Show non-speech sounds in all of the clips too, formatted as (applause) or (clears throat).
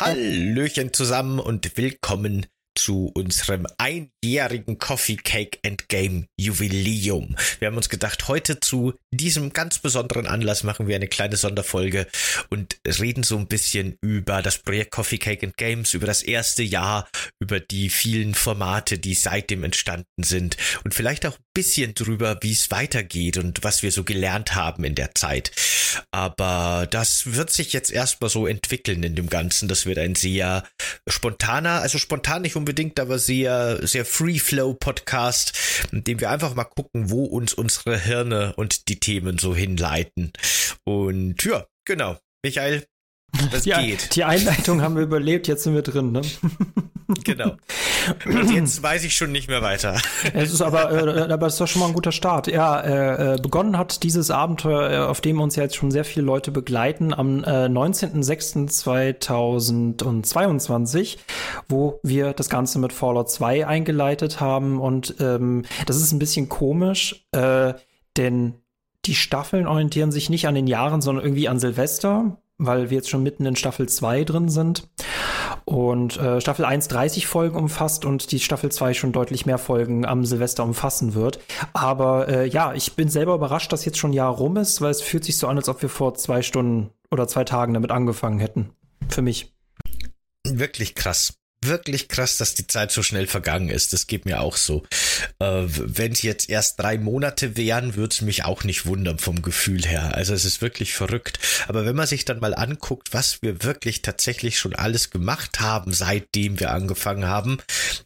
Hallöchen zusammen und willkommen zu unserem einjährigen Coffee Cake and Game Jubiläum. Wir haben uns gedacht, heute zu diesem ganz besonderen Anlass machen wir eine kleine Sonderfolge und reden so ein bisschen über das Projekt Coffee Cake and Games, über das erste Jahr, über die vielen Formate, die seitdem entstanden sind und vielleicht auch ein bisschen drüber, wie es weitergeht und was wir so gelernt haben in der Zeit. Aber das wird sich jetzt erstmal so entwickeln in dem Ganzen. Das wird ein sehr spontaner, also spontan nicht unbedingt, aber sehr, sehr Free-Flow-Podcast, in dem wir einfach mal gucken, wo uns unsere Hirne und die Themen so hinleiten. Und ja, genau. Michael, das die, geht. Die Einleitung haben wir überlebt, jetzt sind wir drin, ne? (laughs) (laughs) Genau. Und jetzt weiß ich schon nicht mehr weiter. (laughs) Es ist aber, äh, aber es ist doch schon mal ein guter Start. Ja, äh, äh begonnen hat dieses Abenteuer, äh, auf dem uns jetzt schon sehr viele Leute begleiten, am äh, 19.06.2022, wo wir das Ganze mit Fallout 2 eingeleitet haben. Und ähm, das ist ein bisschen komisch, äh, denn die Staffeln orientieren sich nicht an den Jahren, sondern irgendwie an Silvester, weil wir jetzt schon mitten in Staffel 2 drin sind. Und äh, Staffel 1 30 Folgen umfasst und die Staffel 2 schon deutlich mehr Folgen am Silvester umfassen wird. Aber äh, ja, ich bin selber überrascht, dass jetzt schon ein Jahr rum ist, weil es fühlt sich so an, als ob wir vor zwei Stunden oder zwei Tagen damit angefangen hätten. Für mich. Wirklich krass wirklich krass, dass die Zeit so schnell vergangen ist. Das geht mir auch so. Äh, Wenn es jetzt erst drei Monate wären, würde es mich auch nicht wundern vom Gefühl her. Also es ist wirklich verrückt. Aber wenn man sich dann mal anguckt, was wir wirklich tatsächlich schon alles gemacht haben, seitdem wir angefangen haben,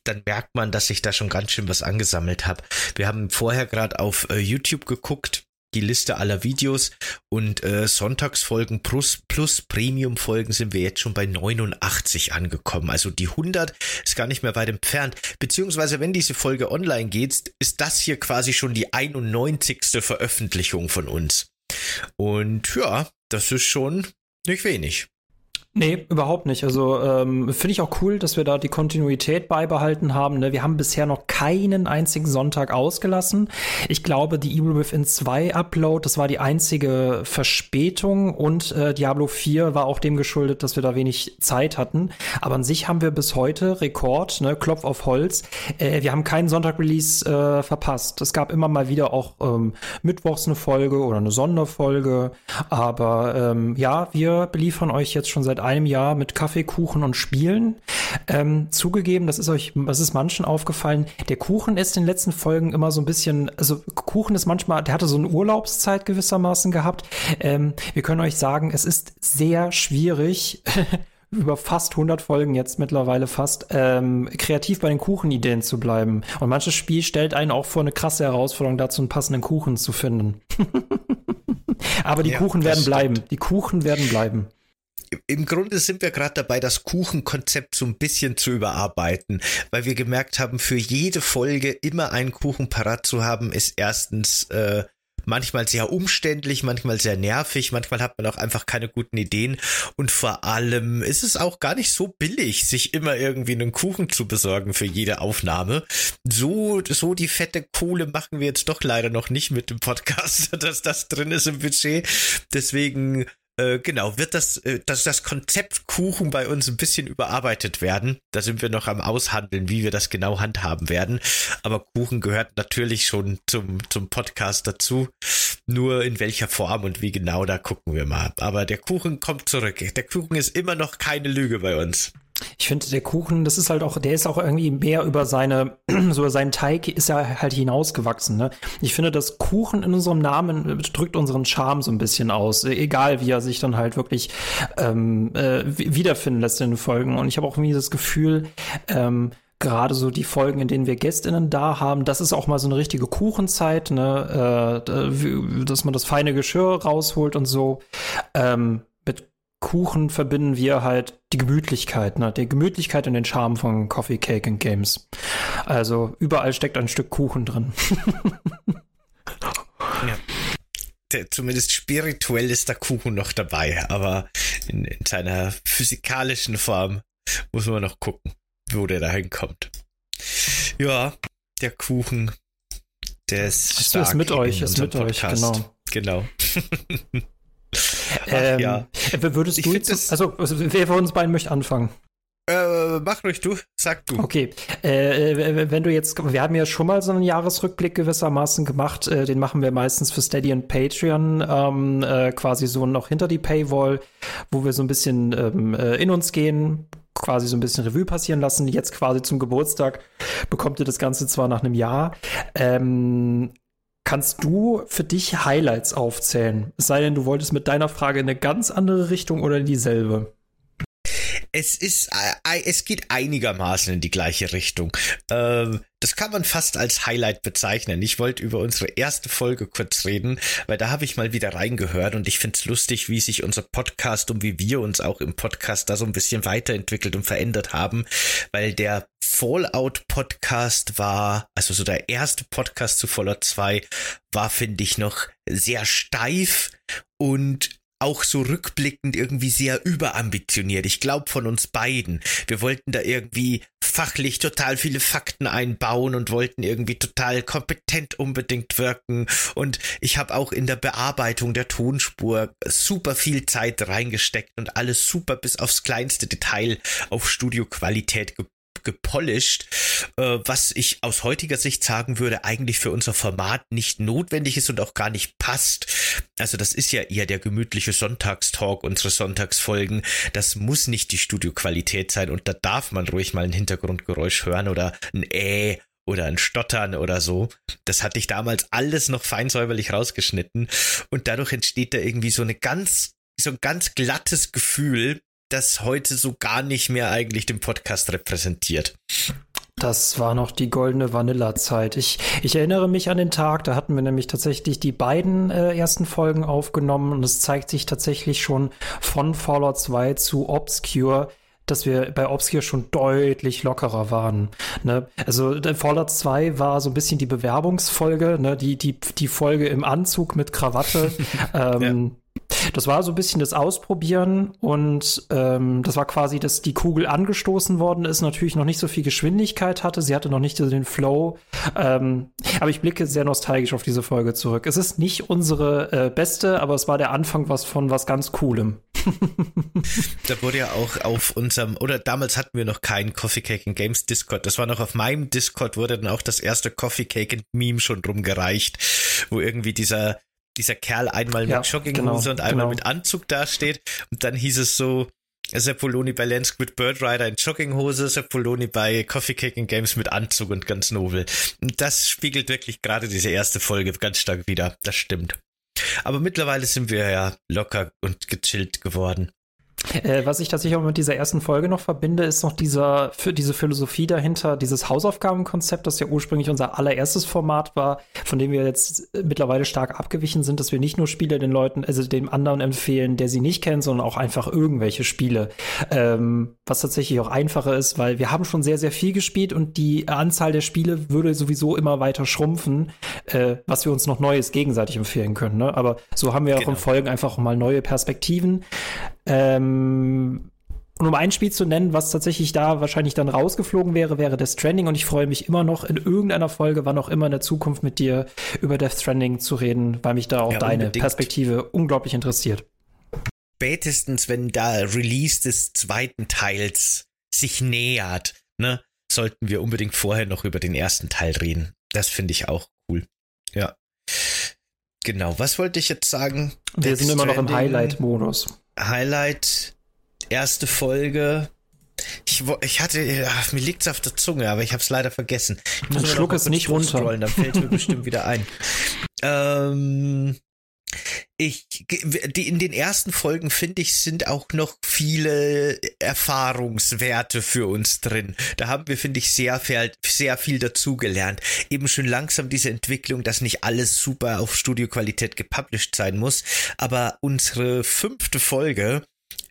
dann merkt man, dass ich da schon ganz schön was angesammelt habe. Wir haben vorher gerade auf äh, YouTube geguckt, die Liste aller Videos und äh, Sonntagsfolgen plus, plus Premium-Folgen sind wir jetzt schon bei 89 angekommen. Also die 100 ist gar nicht mehr weit entfernt. Beziehungsweise, wenn diese Folge online geht, ist das hier quasi schon die 91. Veröffentlichung von uns. Und ja, das ist schon nicht wenig. Nee, überhaupt nicht. Also ähm, finde ich auch cool, dass wir da die Kontinuität beibehalten haben. Ne? Wir haben bisher noch keinen einzigen Sonntag ausgelassen. Ich glaube, die Evil Within 2 Upload, das war die einzige Verspätung und äh, Diablo 4 war auch dem geschuldet, dass wir da wenig Zeit hatten. Aber an sich haben wir bis heute Rekord, ne? Klopf auf Holz. Äh, wir haben keinen Sonntag-Release äh, verpasst. Es gab immer mal wieder auch ähm, mittwochs eine Folge oder eine Sonderfolge. Aber ähm, ja, wir beliefern euch jetzt schon seit einem Jahr mit Kaffee, Kuchen und Spielen. Ähm, zugegeben, das ist euch, das ist manchen aufgefallen. Der Kuchen ist in den letzten Folgen immer so ein bisschen, also Kuchen ist manchmal, der hatte so eine Urlaubszeit gewissermaßen gehabt. Ähm, wir können euch sagen, es ist sehr schwierig. (laughs) über fast 100 Folgen jetzt mittlerweile fast, ähm, kreativ bei den Kuchenideen zu bleiben. Und manches Spiel stellt einen auch vor eine krasse Herausforderung, dazu einen passenden Kuchen zu finden. (laughs) Aber die ja, Kuchen werden bleiben. Die Kuchen werden bleiben im Grunde sind wir gerade dabei, das Kuchenkonzept so ein bisschen zu überarbeiten, weil wir gemerkt haben, für jede Folge immer einen Kuchen parat zu haben, ist erstens äh, manchmal sehr umständlich, manchmal sehr nervig, manchmal hat man auch einfach keine guten Ideen und vor allem ist es auch gar nicht so billig, sich immer irgendwie einen Kuchen zu besorgen für jede Aufnahme. So, so die fette Kohle machen wir jetzt doch leider noch nicht mit dem Podcast, (laughs) dass das drin ist im Budget. Deswegen äh, genau, wird das, äh, das, das Konzept Kuchen bei uns ein bisschen überarbeitet werden. Da sind wir noch am Aushandeln, wie wir das genau handhaben werden. Aber Kuchen gehört natürlich schon zum, zum Podcast dazu. Nur in welcher Form und wie genau, da gucken wir mal. Aber der Kuchen kommt zurück. Der Kuchen ist immer noch keine Lüge bei uns. Ich finde, der Kuchen, das ist halt auch, der ist auch irgendwie mehr über seine, (clears throat) so über seinen Teig ist er halt hinausgewachsen. Ne? Ich finde, das Kuchen in unserem Namen drückt unseren Charme so ein bisschen aus, egal wie er sich dann halt wirklich ähm, äh, wiederfinden lässt in den Folgen. Und ich habe auch irgendwie das Gefühl, ähm, gerade so die Folgen, in denen wir GästInnen da haben, das ist auch mal so eine richtige Kuchenzeit, ne, äh, dass man das feine Geschirr rausholt und so. Ähm, Kuchen verbinden wir halt die Gemütlichkeit, ne? Die Gemütlichkeit und den Charme von Coffee, Cake and Games. Also überall steckt ein Stück Kuchen drin. (laughs) ja. Der, zumindest spirituell ist der Kuchen noch dabei, aber in, in seiner physikalischen Form muss man noch gucken, wo der da hinkommt. Ja, der Kuchen. Der ist, ist, ist mit euch, ist mit Podcast. euch, genau. Genau. (laughs) ähm, ja. Würdest ich du jetzt, also, also wer von uns beiden möchte anfangen? Äh, mach ruhig du, sag du. Okay, äh, wenn du jetzt, wir haben ja schon mal so einen Jahresrückblick gewissermaßen gemacht, äh, den machen wir meistens für Steady und Patreon, ähm, äh, quasi so noch hinter die Paywall, wo wir so ein bisschen ähm, äh, in uns gehen, quasi so ein bisschen Revue passieren lassen. Jetzt quasi zum Geburtstag bekommt ihr das Ganze zwar nach einem Jahr. Ähm, kannst du für dich Highlights aufzählen? Es sei denn, du wolltest mit deiner Frage in eine ganz andere Richtung oder in dieselbe es ist, äh, es geht einigermaßen in die gleiche Richtung. Ähm, das kann man fast als Highlight bezeichnen. Ich wollte über unsere erste Folge kurz reden, weil da habe ich mal wieder reingehört und ich finde es lustig, wie sich unser Podcast und wie wir uns auch im Podcast da so ein bisschen weiterentwickelt und verändert haben, weil der Fallout Podcast war, also so der erste Podcast zu Fallout 2 war, finde ich, noch sehr steif und auch so rückblickend irgendwie sehr überambitioniert. Ich glaube von uns beiden. Wir wollten da irgendwie fachlich total viele Fakten einbauen und wollten irgendwie total kompetent unbedingt wirken. Und ich habe auch in der Bearbeitung der Tonspur super viel Zeit reingesteckt und alles super bis aufs kleinste Detail auf Studioqualität gepolished, äh, was ich aus heutiger Sicht sagen würde, eigentlich für unser Format nicht notwendig ist und auch gar nicht passt. Also das ist ja eher der gemütliche Sonntagstalk, unsere Sonntagsfolgen. Das muss nicht die Studioqualität sein und da darf man ruhig mal ein Hintergrundgeräusch hören oder ein Äh oder ein Stottern oder so. Das hatte ich damals alles noch feinsäuberlich rausgeschnitten und dadurch entsteht da irgendwie so eine ganz so ein ganz glattes Gefühl, das heute so gar nicht mehr eigentlich den Podcast repräsentiert. Das war noch die goldene Vanilla-Zeit. Ich, ich erinnere mich an den Tag, da hatten wir nämlich tatsächlich die beiden äh, ersten Folgen aufgenommen und es zeigt sich tatsächlich schon von Fallout 2 zu Obscure, dass wir bei Obscure schon deutlich lockerer waren. Ne? Also Fallout 2 war so ein bisschen die Bewerbungsfolge, ne? die, die, die Folge im Anzug mit Krawatte. (laughs) ähm, das war so ein bisschen das Ausprobieren und ähm, das war quasi, dass die Kugel angestoßen worden ist, natürlich noch nicht so viel Geschwindigkeit hatte. Sie hatte noch nicht so den Flow. Ähm, aber ich blicke sehr nostalgisch auf diese Folge zurück. Es ist nicht unsere äh, beste, aber es war der Anfang was von was ganz Coolem. (laughs) da wurde ja auch auf unserem, oder damals hatten wir noch keinen Coffee Cake and Games Discord. Das war noch auf meinem Discord, wurde dann auch das erste Coffee Cake and Meme schon rumgereicht, wo irgendwie dieser dieser Kerl einmal ja, mit Jogginghose genau, und einmal genau. mit Anzug dasteht. Und dann hieß es so, Seppoloni bei Lance mit Bird Rider in Jogginghose, Seppoloni bei Coffee Cake Games mit Anzug und ganz nobel. Und das spiegelt wirklich gerade diese erste Folge ganz stark wieder. Das stimmt. Aber mittlerweile sind wir ja locker und gechillt geworden. Äh, was ich tatsächlich auch mit dieser ersten Folge noch verbinde, ist noch dieser, für diese Philosophie dahinter, dieses Hausaufgabenkonzept, das ja ursprünglich unser allererstes Format war, von dem wir jetzt äh, mittlerweile stark abgewichen sind, dass wir nicht nur Spiele den Leuten, also dem anderen empfehlen, der sie nicht kennt, sondern auch einfach irgendwelche Spiele. Ähm, was tatsächlich auch einfacher ist, weil wir haben schon sehr, sehr viel gespielt und die Anzahl der Spiele würde sowieso immer weiter schrumpfen, äh, was wir uns noch Neues gegenseitig empfehlen können. Ne? Aber so haben wir genau. auch in Folgen einfach mal neue Perspektiven. Ähm, und um ein Spiel zu nennen, was tatsächlich da wahrscheinlich dann rausgeflogen wäre, wäre Death Stranding. Und ich freue mich immer noch in irgendeiner Folge, wann auch immer in der Zukunft mit dir über Death Stranding zu reden, weil mich da auch ja, deine unbedingt. Perspektive unglaublich interessiert. Spätestens, wenn da Release des zweiten Teils sich nähert, ne, sollten wir unbedingt vorher noch über den ersten Teil reden. Das finde ich auch cool. Ja. Genau, was wollte ich jetzt sagen? Wir Death sind immer noch im Highlight-Modus. Highlight, erste Folge. Ich, ich hatte, ach, mir liegt's auf der Zunge, aber ich habe es leider vergessen. Ich muss schluck es nicht runter. Dann fällt mir bestimmt (laughs) wieder ein. Ähm, ich, die, in den ersten Folgen finde ich, sind auch noch viele Erfahrungswerte für uns drin. Da haben wir, finde ich, sehr, sehr viel dazugelernt. Eben schon langsam diese Entwicklung, dass nicht alles super auf Studioqualität gepublished sein muss. Aber unsere fünfte Folge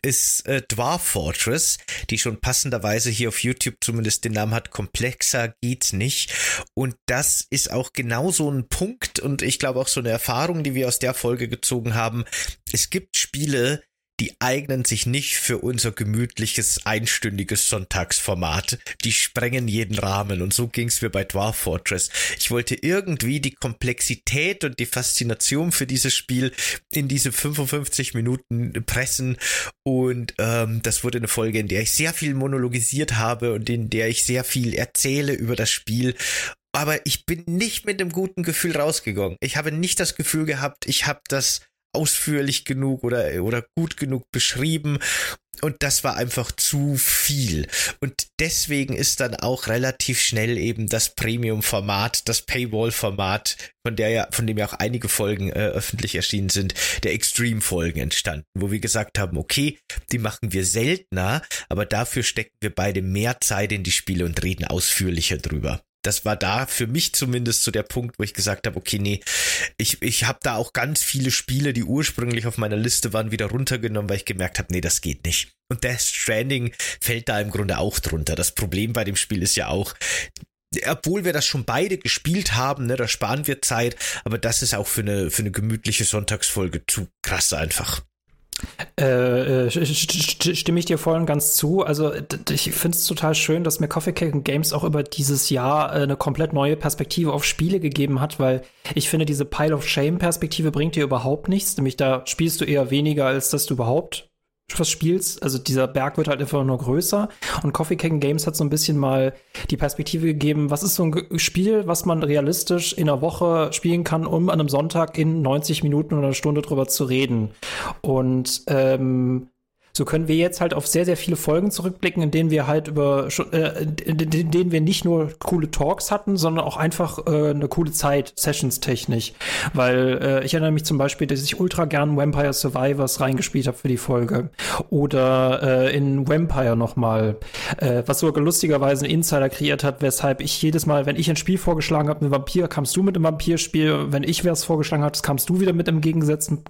ist äh, Dwarf Fortress, die schon passenderweise hier auf YouTube zumindest den Namen hat. Komplexer geht's nicht. Und das ist auch genau so ein Punkt und ich glaube auch so eine Erfahrung, die wir aus der Folge gezogen haben. Es gibt Spiele, die eignen sich nicht für unser gemütliches, einstündiges Sonntagsformat. Die sprengen jeden Rahmen und so ging's mir bei Dwarf Fortress. Ich wollte irgendwie die Komplexität und die Faszination für dieses Spiel in diese 55 Minuten pressen und ähm, das wurde eine Folge, in der ich sehr viel monologisiert habe und in der ich sehr viel erzähle über das Spiel aber ich bin nicht mit einem guten Gefühl rausgegangen. Ich habe nicht das Gefühl gehabt, ich habe das ausführlich genug oder, oder gut genug beschrieben. Und das war einfach zu viel. Und deswegen ist dann auch relativ schnell eben das Premium-Format, das Paywall-Format, von der ja, von dem ja auch einige Folgen äh, öffentlich erschienen sind, der Extreme-Folgen entstanden, wo wir gesagt haben, okay, die machen wir seltener, aber dafür stecken wir beide mehr Zeit in die Spiele und reden ausführlicher drüber das war da für mich zumindest so der Punkt, wo ich gesagt habe, okay, nee, ich, ich habe da auch ganz viele Spiele, die ursprünglich auf meiner Liste waren, wieder runtergenommen, weil ich gemerkt habe, nee, das geht nicht. Und Death Stranding fällt da im Grunde auch drunter. Das Problem bei dem Spiel ist ja auch, obwohl wir das schon beide gespielt haben, ne, da sparen wir Zeit, aber das ist auch für eine, für eine gemütliche Sonntagsfolge zu krass einfach. Äh, äh stimme ich dir voll und ganz zu. Also ich finde es total schön, dass mir Coffee Cake Games auch über dieses Jahr äh, eine komplett neue Perspektive auf Spiele gegeben hat, weil ich finde, diese Pile of Shame Perspektive bringt dir überhaupt nichts. Nämlich da spielst du eher weniger, als dass du überhaupt was spielst. Also dieser Berg wird halt einfach nur größer. Und Coffee Cake Games hat so ein bisschen mal die Perspektive gegeben, was ist so ein Spiel, was man realistisch in einer Woche spielen kann, um an einem Sonntag in 90 Minuten oder einer Stunde drüber zu reden. Und ähm, so können wir jetzt halt auf sehr, sehr viele Folgen zurückblicken, in denen wir halt über, äh, in denen wir nicht nur coole Talks hatten, sondern auch einfach äh, eine coole Zeit, sessions-technisch. Weil äh, ich erinnere mich zum Beispiel, dass ich ultra gern Vampire Survivors reingespielt habe für die Folge. Oder äh, in Vampire nochmal, äh, was sogar lustigerweise ein Insider kreiert hat, weshalb ich jedes Mal, wenn ich ein Spiel vorgeschlagen habe, ein Vampir, kamst du mit einem Vampirspiel. Wenn ich es vorgeschlagen hat, kamst du wieder mit einem gegengesetzten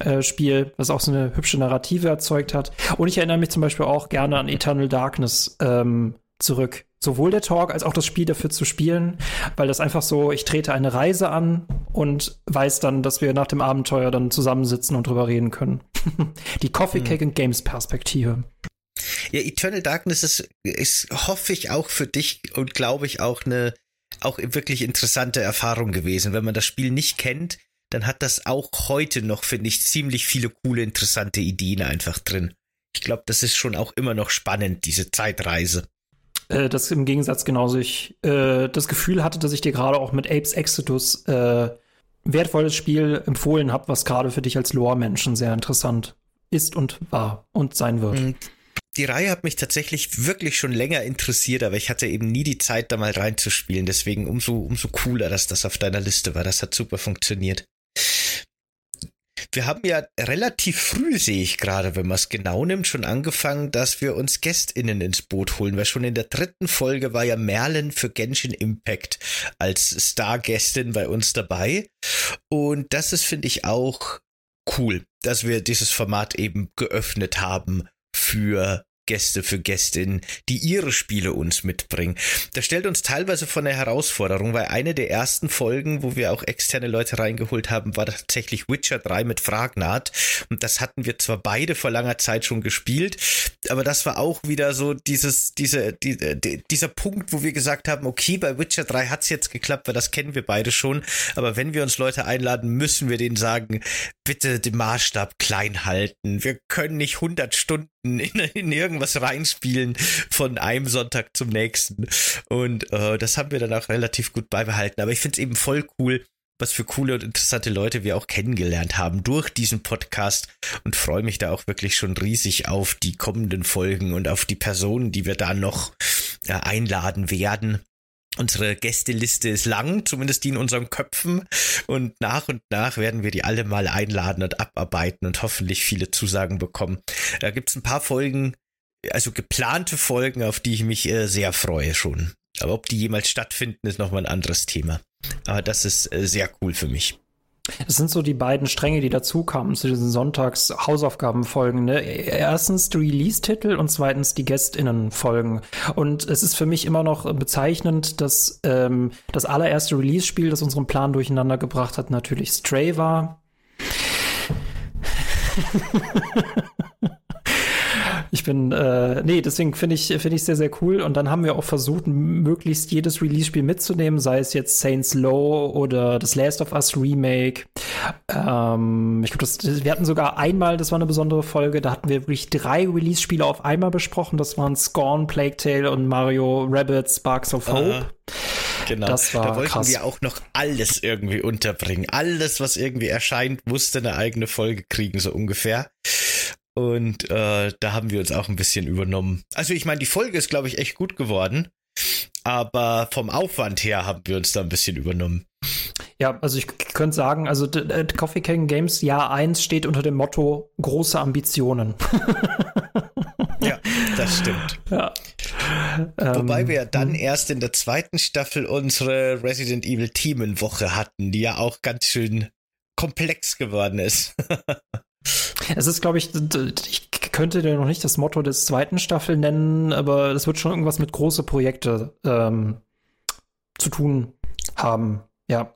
äh, Spiel, was auch so eine hübsche Narrative erzeugt hat. Und ich erinnere mich zum Beispiel auch gerne an Eternal Darkness ähm, zurück. Sowohl der Talk als auch das Spiel dafür zu spielen, weil das einfach so, ich trete eine Reise an und weiß dann, dass wir nach dem Abenteuer dann zusammensitzen und drüber reden können. (laughs) Die Coffee Cake hm. and Games Perspektive. Ja, Eternal Darkness ist, ist, hoffe ich, auch für dich und glaube ich auch eine auch wirklich interessante Erfahrung gewesen. Wenn man das Spiel nicht kennt, dann hat das auch heute noch, finde ich, ziemlich viele coole, interessante Ideen einfach drin. Ich glaube, das ist schon auch immer noch spannend, diese Zeitreise. Äh, das im Gegensatz genauso ich äh, das Gefühl hatte, dass ich dir gerade auch mit Apes Exodus äh, wertvolles Spiel empfohlen habe, was gerade für dich als Lore-Menschen sehr interessant ist und war und sein wird. Und die Reihe hat mich tatsächlich wirklich schon länger interessiert, aber ich hatte eben nie die Zeit, da mal reinzuspielen. Deswegen umso, umso cooler, dass das auf deiner Liste war. Das hat super funktioniert. Wir haben ja relativ früh, sehe ich gerade, wenn man es genau nimmt, schon angefangen, dass wir uns GästInnen ins Boot holen, weil schon in der dritten Folge war ja Merlin für Genshin Impact als Stargästin bei uns dabei. Und das ist, finde ich, auch cool, dass wir dieses Format eben geöffnet haben für Gäste für Gästinnen, die ihre Spiele uns mitbringen. Das stellt uns teilweise vor eine Herausforderung, weil eine der ersten Folgen, wo wir auch externe Leute reingeholt haben, war tatsächlich Witcher 3 mit Fragnat. Und das hatten wir zwar beide vor langer Zeit schon gespielt, aber das war auch wieder so dieses, diese, die, die, dieser Punkt, wo wir gesagt haben, okay, bei Witcher 3 hat's jetzt geklappt, weil das kennen wir beide schon. Aber wenn wir uns Leute einladen, müssen wir denen sagen, bitte den Maßstab klein halten. Wir können nicht 100 Stunden in, in irgendwas reinspielen von einem Sonntag zum nächsten. Und äh, das haben wir dann auch relativ gut beibehalten. Aber ich finde es eben voll cool, was für coole und interessante Leute wir auch kennengelernt haben durch diesen Podcast und freue mich da auch wirklich schon riesig auf die kommenden Folgen und auf die Personen, die wir da noch äh, einladen werden. Unsere Gästeliste ist lang, zumindest die in unseren Köpfen. Und nach und nach werden wir die alle mal einladen und abarbeiten und hoffentlich viele Zusagen bekommen. Da gibt's ein paar Folgen, also geplante Folgen, auf die ich mich äh, sehr freue schon. Aber ob die jemals stattfinden, ist nochmal ein anderes Thema. Aber das ist äh, sehr cool für mich. Das sind so die beiden Stränge, die dazu kamen zu diesen Sonntags-Hausaufgabenfolgen. Ne? Erstens die Release-Titel und zweitens die GästInnen-Folgen. Und es ist für mich immer noch bezeichnend, dass ähm, das allererste Release-Spiel, das unseren Plan durcheinander gebracht hat, natürlich Stray war. (laughs) Ich bin, äh, nee, deswegen finde ich, finde ich sehr, sehr cool. Und dann haben wir auch versucht, möglichst jedes Release-Spiel mitzunehmen, sei es jetzt Saints Low oder das Last of Us Remake. Ähm, ich glaube, wir hatten sogar einmal, das war eine besondere Folge, da hatten wir wirklich drei Release-Spiele auf einmal besprochen. Das waren Scorn, Plague Tale und Mario Rabbit Sparks of Hope. Uh Genau. Da wollten krass. wir auch noch alles irgendwie unterbringen. Alles, was irgendwie erscheint, musste eine eigene Folge kriegen, so ungefähr. Und äh, da haben wir uns auch ein bisschen übernommen. Also ich meine, die Folge ist, glaube ich, echt gut geworden. Aber vom Aufwand her haben wir uns da ein bisschen übernommen. Ja, also ich könnte sagen, also Coffee Can Games Jahr 1 steht unter dem Motto große Ambitionen. (laughs) ja, das stimmt. Ja. Wobei Ähm, wir ja dann erst in der zweiten Staffel unsere Resident Evil Themenwoche hatten, die ja auch ganz schön komplex geworden ist. (laughs) Es ist, glaube ich, ich könnte dir noch nicht das Motto des zweiten Staffel nennen, aber es wird schon irgendwas mit große Projekte ähm, zu tun haben. Ja.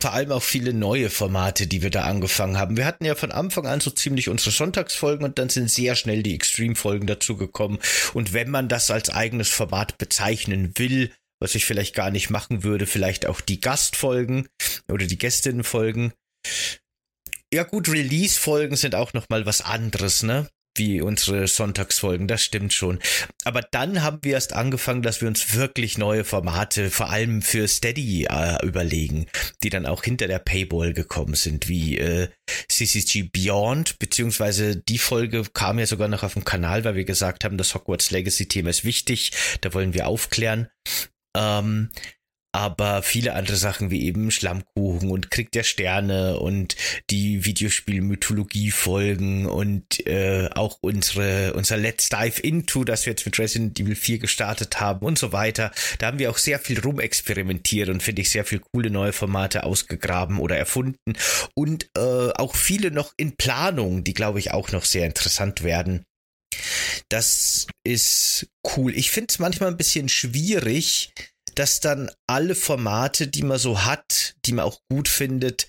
Vor allem auch viele neue Formate, die wir da angefangen haben. Wir hatten ja von Anfang an so ziemlich unsere Sonntagsfolgen und dann sind sehr schnell die Extreme-Folgen dazugekommen. Und wenn man das als eigenes Format bezeichnen will, was ich vielleicht gar nicht machen würde, vielleicht auch die Gastfolgen oder die Gästinnenfolgen. Ja gut, Release-Folgen sind auch noch mal was anderes, ne? Wie unsere Sonntagsfolgen, das stimmt schon. Aber dann haben wir erst angefangen, dass wir uns wirklich neue Formate, vor allem für Steady, äh, überlegen, die dann auch hinter der Paywall gekommen sind, wie äh, CCG Beyond, beziehungsweise die Folge kam ja sogar noch auf dem Kanal, weil wir gesagt haben, das Hogwarts Legacy-Thema ist wichtig, da wollen wir aufklären. Ähm, aber viele andere Sachen wie eben Schlammkuchen und Krieg der Sterne und die Videospiel-Mythologie-Folgen und äh, auch unsere unser Let's Dive Into, das wir jetzt mit Resident Evil 4 gestartet haben und so weiter. Da haben wir auch sehr viel rumexperimentiert und finde ich sehr viel coole neue Formate ausgegraben oder erfunden und äh, auch viele noch in Planung, die glaube ich auch noch sehr interessant werden. Das ist cool. Ich finde es manchmal ein bisschen schwierig, dass dann alle Formate, die man so hat, die man auch gut findet,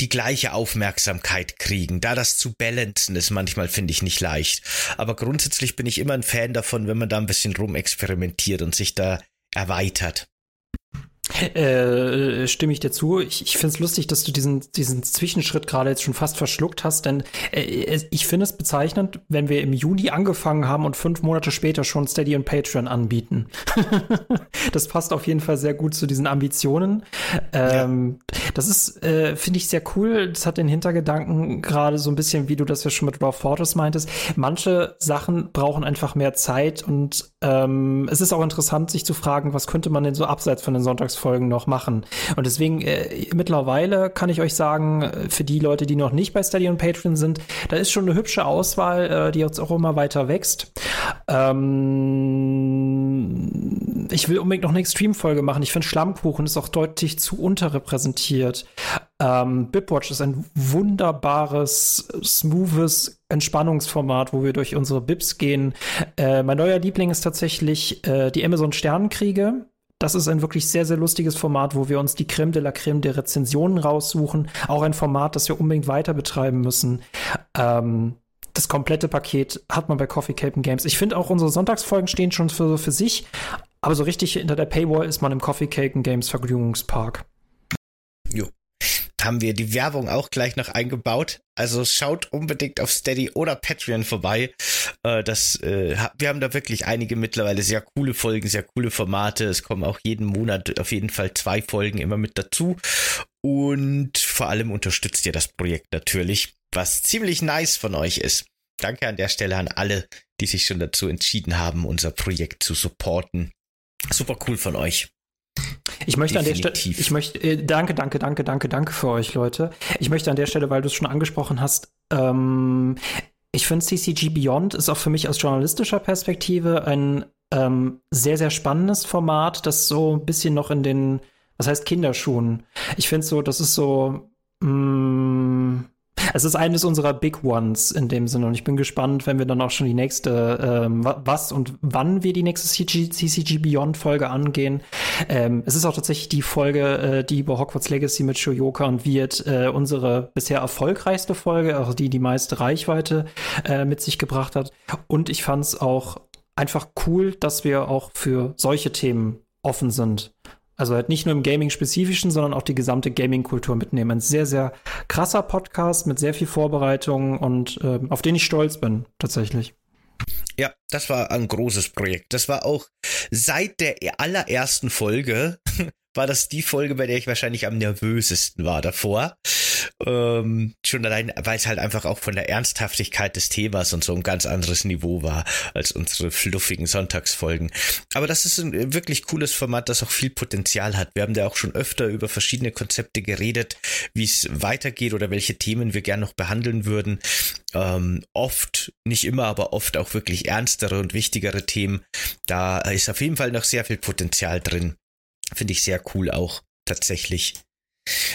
die gleiche Aufmerksamkeit kriegen. Da das zu balancen ist manchmal, finde ich, nicht leicht. Aber grundsätzlich bin ich immer ein Fan davon, wenn man da ein bisschen rumexperimentiert und sich da erweitert. Äh, stimme ich dir zu. Ich, ich finde es lustig, dass du diesen, diesen Zwischenschritt gerade jetzt schon fast verschluckt hast, denn äh, ich finde es bezeichnend, wenn wir im Juni angefangen haben und fünf Monate später schon Steady und Patreon anbieten. (laughs) das passt auf jeden Fall sehr gut zu diesen Ambitionen. Ähm, Das ist, äh, finde ich, sehr cool. Das hat den Hintergedanken gerade so ein bisschen, wie du das ja schon mit Dwarf Fortress meintest. Manche Sachen brauchen einfach mehr Zeit und ähm, es ist auch interessant, sich zu fragen, was könnte man denn so abseits von den Sonntagsfolgen noch machen. Und deswegen äh, mittlerweile kann ich euch sagen, äh, für die Leute, die noch nicht bei Steady und Patreon sind, da ist schon eine hübsche Auswahl, äh, die jetzt auch immer weiter wächst. Ähm, ich will unbedingt noch eine Extreme-Folge machen. Ich finde Schlammkuchen ist auch deutlich zu unterrepräsentiert. Ähm, Bipwatch ist ein wunderbares, smoothes Entspannungsformat, wo wir durch unsere Bips gehen. Äh, mein neuer Liebling ist tatsächlich äh, die Amazon Sternenkriege. Das ist ein wirklich sehr, sehr lustiges Format, wo wir uns die Creme de la Creme der Rezensionen raussuchen. Auch ein Format, das wir unbedingt weiter betreiben müssen. Ähm, das komplette Paket hat man bei Coffee Cape Games. Ich finde auch unsere Sonntagsfolgen stehen schon für, für sich, aber so richtig hinter der Paywall ist man im Coffee Cake Games Vergnügungspark. Jo. Haben wir die Werbung auch gleich noch eingebaut. Also schaut unbedingt auf Steady oder Patreon vorbei. Äh, das, äh, wir haben da wirklich einige mittlerweile sehr coole Folgen, sehr coole Formate. Es kommen auch jeden Monat auf jeden Fall zwei Folgen immer mit dazu. Und vor allem unterstützt ihr das Projekt natürlich, was ziemlich nice von euch ist. Danke an der Stelle an alle, die sich schon dazu entschieden haben, unser Projekt zu supporten. Super cool von euch. Ich möchte an der Stelle, Definitiv. ich möchte, äh, danke, danke, danke, danke, danke für euch, Leute. Ich möchte an der Stelle, weil du es schon angesprochen hast, ähm, ich finde CCG Beyond ist auch für mich aus journalistischer Perspektive ein ähm, sehr, sehr spannendes Format, das so ein bisschen noch in den, was heißt Kinderschuhen. Ich finde so, das ist so, mh, Es ist eines unserer Big Ones in dem Sinne und ich bin gespannt, wenn wir dann auch schon die nächste, ähm, was und wann wir die nächste CG, CCG Beyond Folge angehen. Ähm, es ist auch tatsächlich die Folge, äh, die über Hogwarts Legacy mit Shoyoka und Wirt äh, unsere bisher erfolgreichste Folge, auch die die meiste Reichweite äh, mit sich gebracht hat. Und ich fand es auch einfach cool, dass wir auch für solche Themen offen sind. Also halt nicht nur im Gaming-spezifischen, sondern auch die gesamte Gaming-Kultur mitnehmen. Ein sehr, sehr krasser Podcast mit sehr viel Vorbereitung und äh, auf den ich stolz bin, tatsächlich. Ja, das war ein großes Projekt. Das war auch seit der allerersten Folge, (laughs) war das die Folge, bei der ich wahrscheinlich am nervösesten war davor. Ähm, schon allein, weil es halt einfach auch von der Ernsthaftigkeit des Themas und so ein ganz anderes Niveau war als unsere fluffigen Sonntagsfolgen. Aber das ist ein wirklich cooles Format, das auch viel Potenzial hat. Wir haben da auch schon öfter über verschiedene Konzepte geredet, wie es weitergeht oder welche Themen wir gern noch behandeln würden. Ähm, oft, nicht immer, aber oft auch wirklich ernstere und wichtigere Themen. Da ist auf jeden Fall noch sehr viel Potenzial drin. Finde ich sehr cool auch, tatsächlich.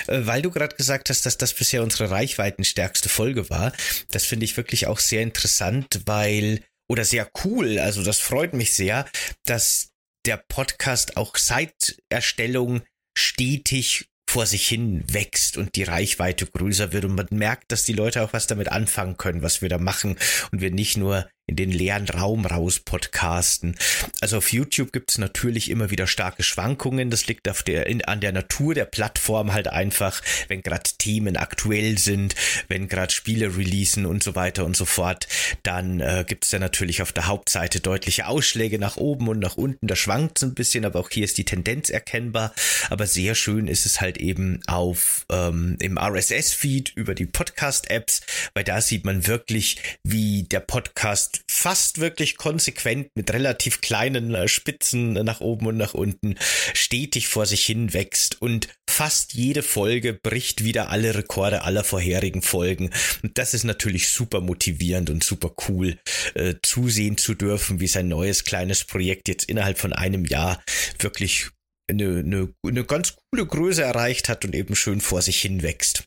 Äh, weil du gerade gesagt hast, dass das bisher unsere reichweitenstärkste Folge war, das finde ich wirklich auch sehr interessant, weil, oder sehr cool, also das freut mich sehr, dass der Podcast auch seit Erstellung stetig vor sich hin wächst und die Reichweite größer wird und man merkt, dass die Leute auch was damit anfangen können, was wir da machen und wir nicht nur in den leeren Raum raus podcasten. Also auf YouTube gibt es natürlich immer wieder starke Schwankungen. Das liegt auf der, in, an der Natur der Plattform halt einfach, wenn gerade Themen aktuell sind, wenn gerade Spiele releasen und so weiter und so fort, dann äh, gibt es da natürlich auf der Hauptseite deutliche Ausschläge nach oben und nach unten. Da schwankt es ein bisschen, aber auch hier ist die Tendenz erkennbar. Aber sehr schön ist es halt eben auf ähm, im RSS-Feed über die Podcast-Apps, weil da sieht man wirklich, wie der Podcast fast wirklich konsequent mit relativ kleinen äh, Spitzen nach oben und nach unten stetig vor sich hin wächst und fast jede Folge bricht wieder alle Rekorde aller vorherigen Folgen. Und das ist natürlich super motivierend und super cool, äh, zusehen zu dürfen, wie sein neues kleines Projekt jetzt innerhalb von einem Jahr wirklich eine, eine, eine ganz coole Größe erreicht hat und eben schön vor sich hin wächst.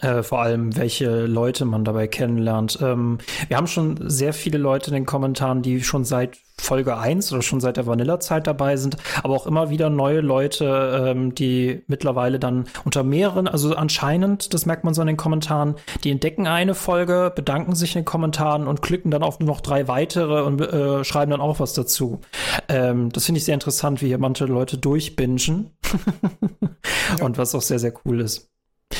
Äh, vor allem, welche Leute man dabei kennenlernt. Ähm, wir haben schon sehr viele Leute in den Kommentaren, die schon seit Folge 1 oder schon seit der Vanilla-Zeit dabei sind, aber auch immer wieder neue Leute, ähm, die mittlerweile dann unter mehreren, also anscheinend, das merkt man so in den Kommentaren, die entdecken eine Folge, bedanken sich in den Kommentaren und klicken dann auf noch drei weitere und äh, schreiben dann auch was dazu. Ähm, das finde ich sehr interessant, wie hier manche Leute durchbingen (laughs) ja. und was auch sehr, sehr cool ist.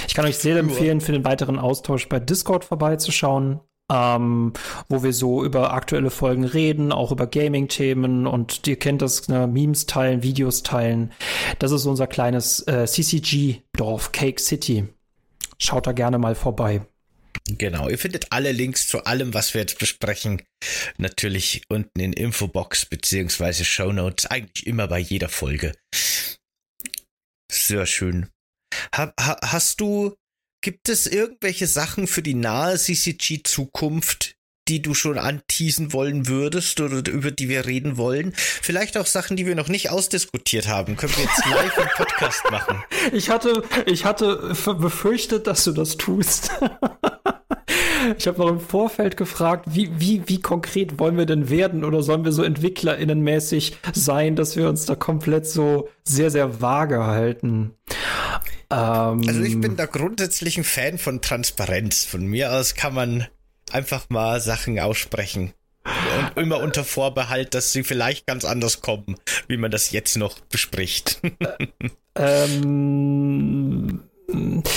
Ich kann euch sehr empfehlen, für den weiteren Austausch bei Discord vorbeizuschauen, ähm, wo wir so über aktuelle Folgen reden, auch über Gaming-Themen und ihr kennt das, ne, Memes teilen, Videos teilen. Das ist unser kleines äh, CCG-Dorf, Cake City. Schaut da gerne mal vorbei. Genau, ihr findet alle Links zu allem, was wir jetzt besprechen, natürlich unten in Infobox beziehungsweise Show Notes, eigentlich immer bei jeder Folge. Sehr schön. Ha, ha, hast du, gibt es irgendwelche Sachen für die nahe CCG-Zukunft, die du schon anteasen wollen würdest oder über die wir reden wollen? Vielleicht auch Sachen, die wir noch nicht ausdiskutiert haben. Können wir jetzt live im Podcast machen? (laughs) Ich hatte, ich hatte befürchtet, dass du das tust. (laughs) Ich habe noch im Vorfeld gefragt, wie, wie, wie konkret wollen wir denn werden oder sollen wir so EntwicklerInnenmäßig sein, dass wir uns da komplett so sehr, sehr vage halten? Ähm, also ich bin da grundsätzlich ein Fan von Transparenz. Von mir aus kann man einfach mal Sachen aussprechen. Und immer unter Vorbehalt, dass sie vielleicht ganz anders kommen, wie man das jetzt noch bespricht. (laughs) ähm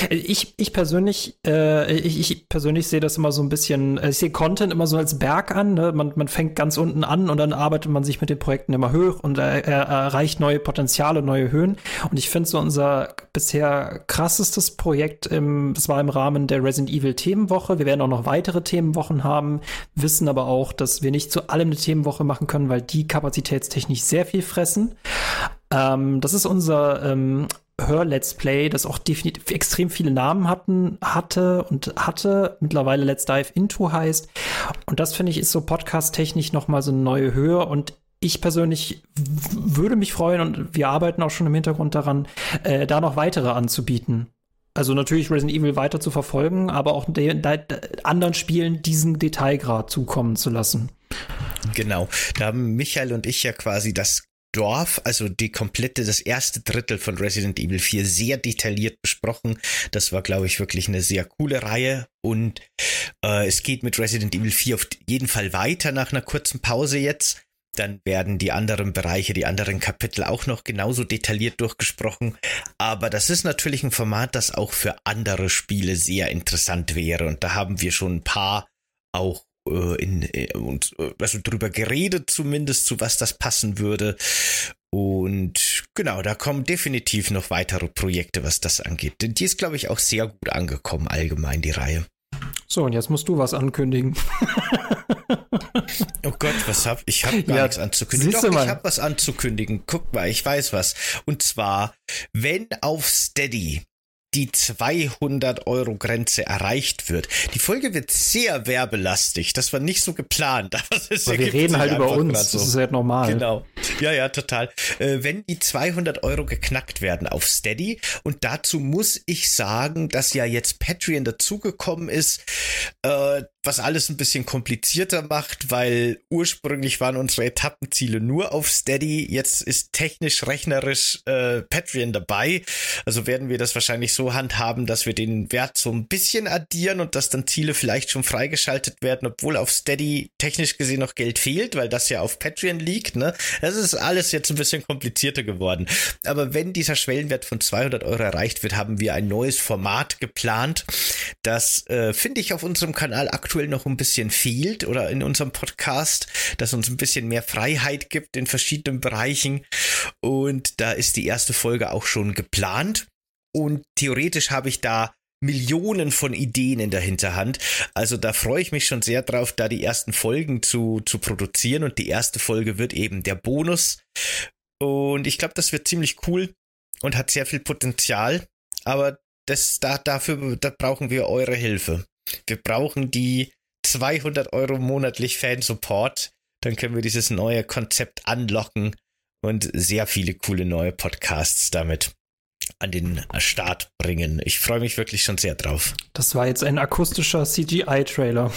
ich, ich persönlich, äh, ich, ich persönlich sehe das immer so ein bisschen, äh, ich sehe Content immer so als Berg an. Ne? Man, man fängt ganz unten an und dann arbeitet man sich mit den Projekten immer hoch und er, er erreicht neue Potenziale, neue Höhen. Und ich finde so unser bisher krassestes Projekt, im, das war im Rahmen der Resident Evil Themenwoche. Wir werden auch noch weitere Themenwochen haben, wissen aber auch, dass wir nicht zu allem eine Themenwoche machen können, weil die kapazitätstechnisch sehr viel fressen. Ähm, das ist unser ähm, Hör-Let's Play, das auch definitiv extrem viele Namen hatten, hatte und hatte, mittlerweile Let's Dive Into heißt. Und das finde ich ist so podcast-technisch nochmal so eine neue Höhe und ich persönlich würde mich freuen und wir arbeiten auch schon im Hintergrund daran, äh, da noch weitere anzubieten. Also natürlich Resident Evil weiter zu verfolgen, aber auch de, de, de, anderen Spielen diesen Detailgrad zukommen zu lassen. Genau. Da haben Michael und ich ja quasi das Dorf, also die komplette, das erste Drittel von Resident Evil 4 sehr detailliert besprochen. Das war, glaube ich, wirklich eine sehr coole Reihe und äh, es geht mit Resident Evil 4 auf jeden Fall weiter nach einer kurzen Pause jetzt. Dann werden die anderen Bereiche, die anderen Kapitel auch noch genauso detailliert durchgesprochen. Aber das ist natürlich ein Format, das auch für andere Spiele sehr interessant wäre. Und da haben wir schon ein paar auch äh, in, äh, und äh, also drüber geredet zumindest, zu was das passen würde. Und genau, da kommen definitiv noch weitere Projekte, was das angeht. Denn die ist, glaube ich, auch sehr gut angekommen, allgemein, die Reihe. So, und jetzt musst du was ankündigen. (laughs) oh Gott, was hab ich? habe gar ja, nichts anzukündigen. Doch, ich habe was anzukündigen. Guck mal, ich weiß was. Und zwar, wenn auf Steady die 200 Euro Grenze erreicht wird. Die Folge wird sehr werbelastig. Das war nicht so geplant. (laughs) Aber wir reden halt über uns. So. Das ist halt normal. Genau. Ja, ja, total. Äh, wenn die 200 Euro geknackt werden auf Steady und dazu muss ich sagen, dass ja jetzt Patreon dazugekommen ist, äh, was alles ein bisschen komplizierter macht, weil ursprünglich waren unsere Etappenziele nur auf Steady. Jetzt ist technisch, rechnerisch äh, Patreon dabei. Also werden wir das wahrscheinlich so handhaben, dass wir den Wert so ein bisschen addieren und dass dann Ziele vielleicht schon freigeschaltet werden, obwohl auf Steady technisch gesehen noch Geld fehlt, weil das ja auf Patreon liegt. Ne? Das ist alles jetzt ein bisschen komplizierter geworden. Aber wenn dieser Schwellenwert von 200 Euro erreicht wird, haben wir ein neues Format geplant. Das äh, finde ich auf unserem Kanal aktuell aktuell noch ein bisschen fehlt oder in unserem Podcast, dass uns ein bisschen mehr Freiheit gibt in verschiedenen Bereichen. Und da ist die erste Folge auch schon geplant. Und theoretisch habe ich da Millionen von Ideen in der Hinterhand. Also da freue ich mich schon sehr drauf, da die ersten Folgen zu, zu produzieren. Und die erste Folge wird eben der Bonus. Und ich glaube, das wird ziemlich cool und hat sehr viel Potenzial. Aber das, da, dafür, da brauchen wir eure Hilfe. Wir brauchen die 200 Euro monatlich Fansupport. Dann können wir dieses neue Konzept anlocken und sehr viele coole neue Podcasts damit an den Start bringen. Ich freue mich wirklich schon sehr drauf. Das war jetzt ein akustischer CGI-Trailer.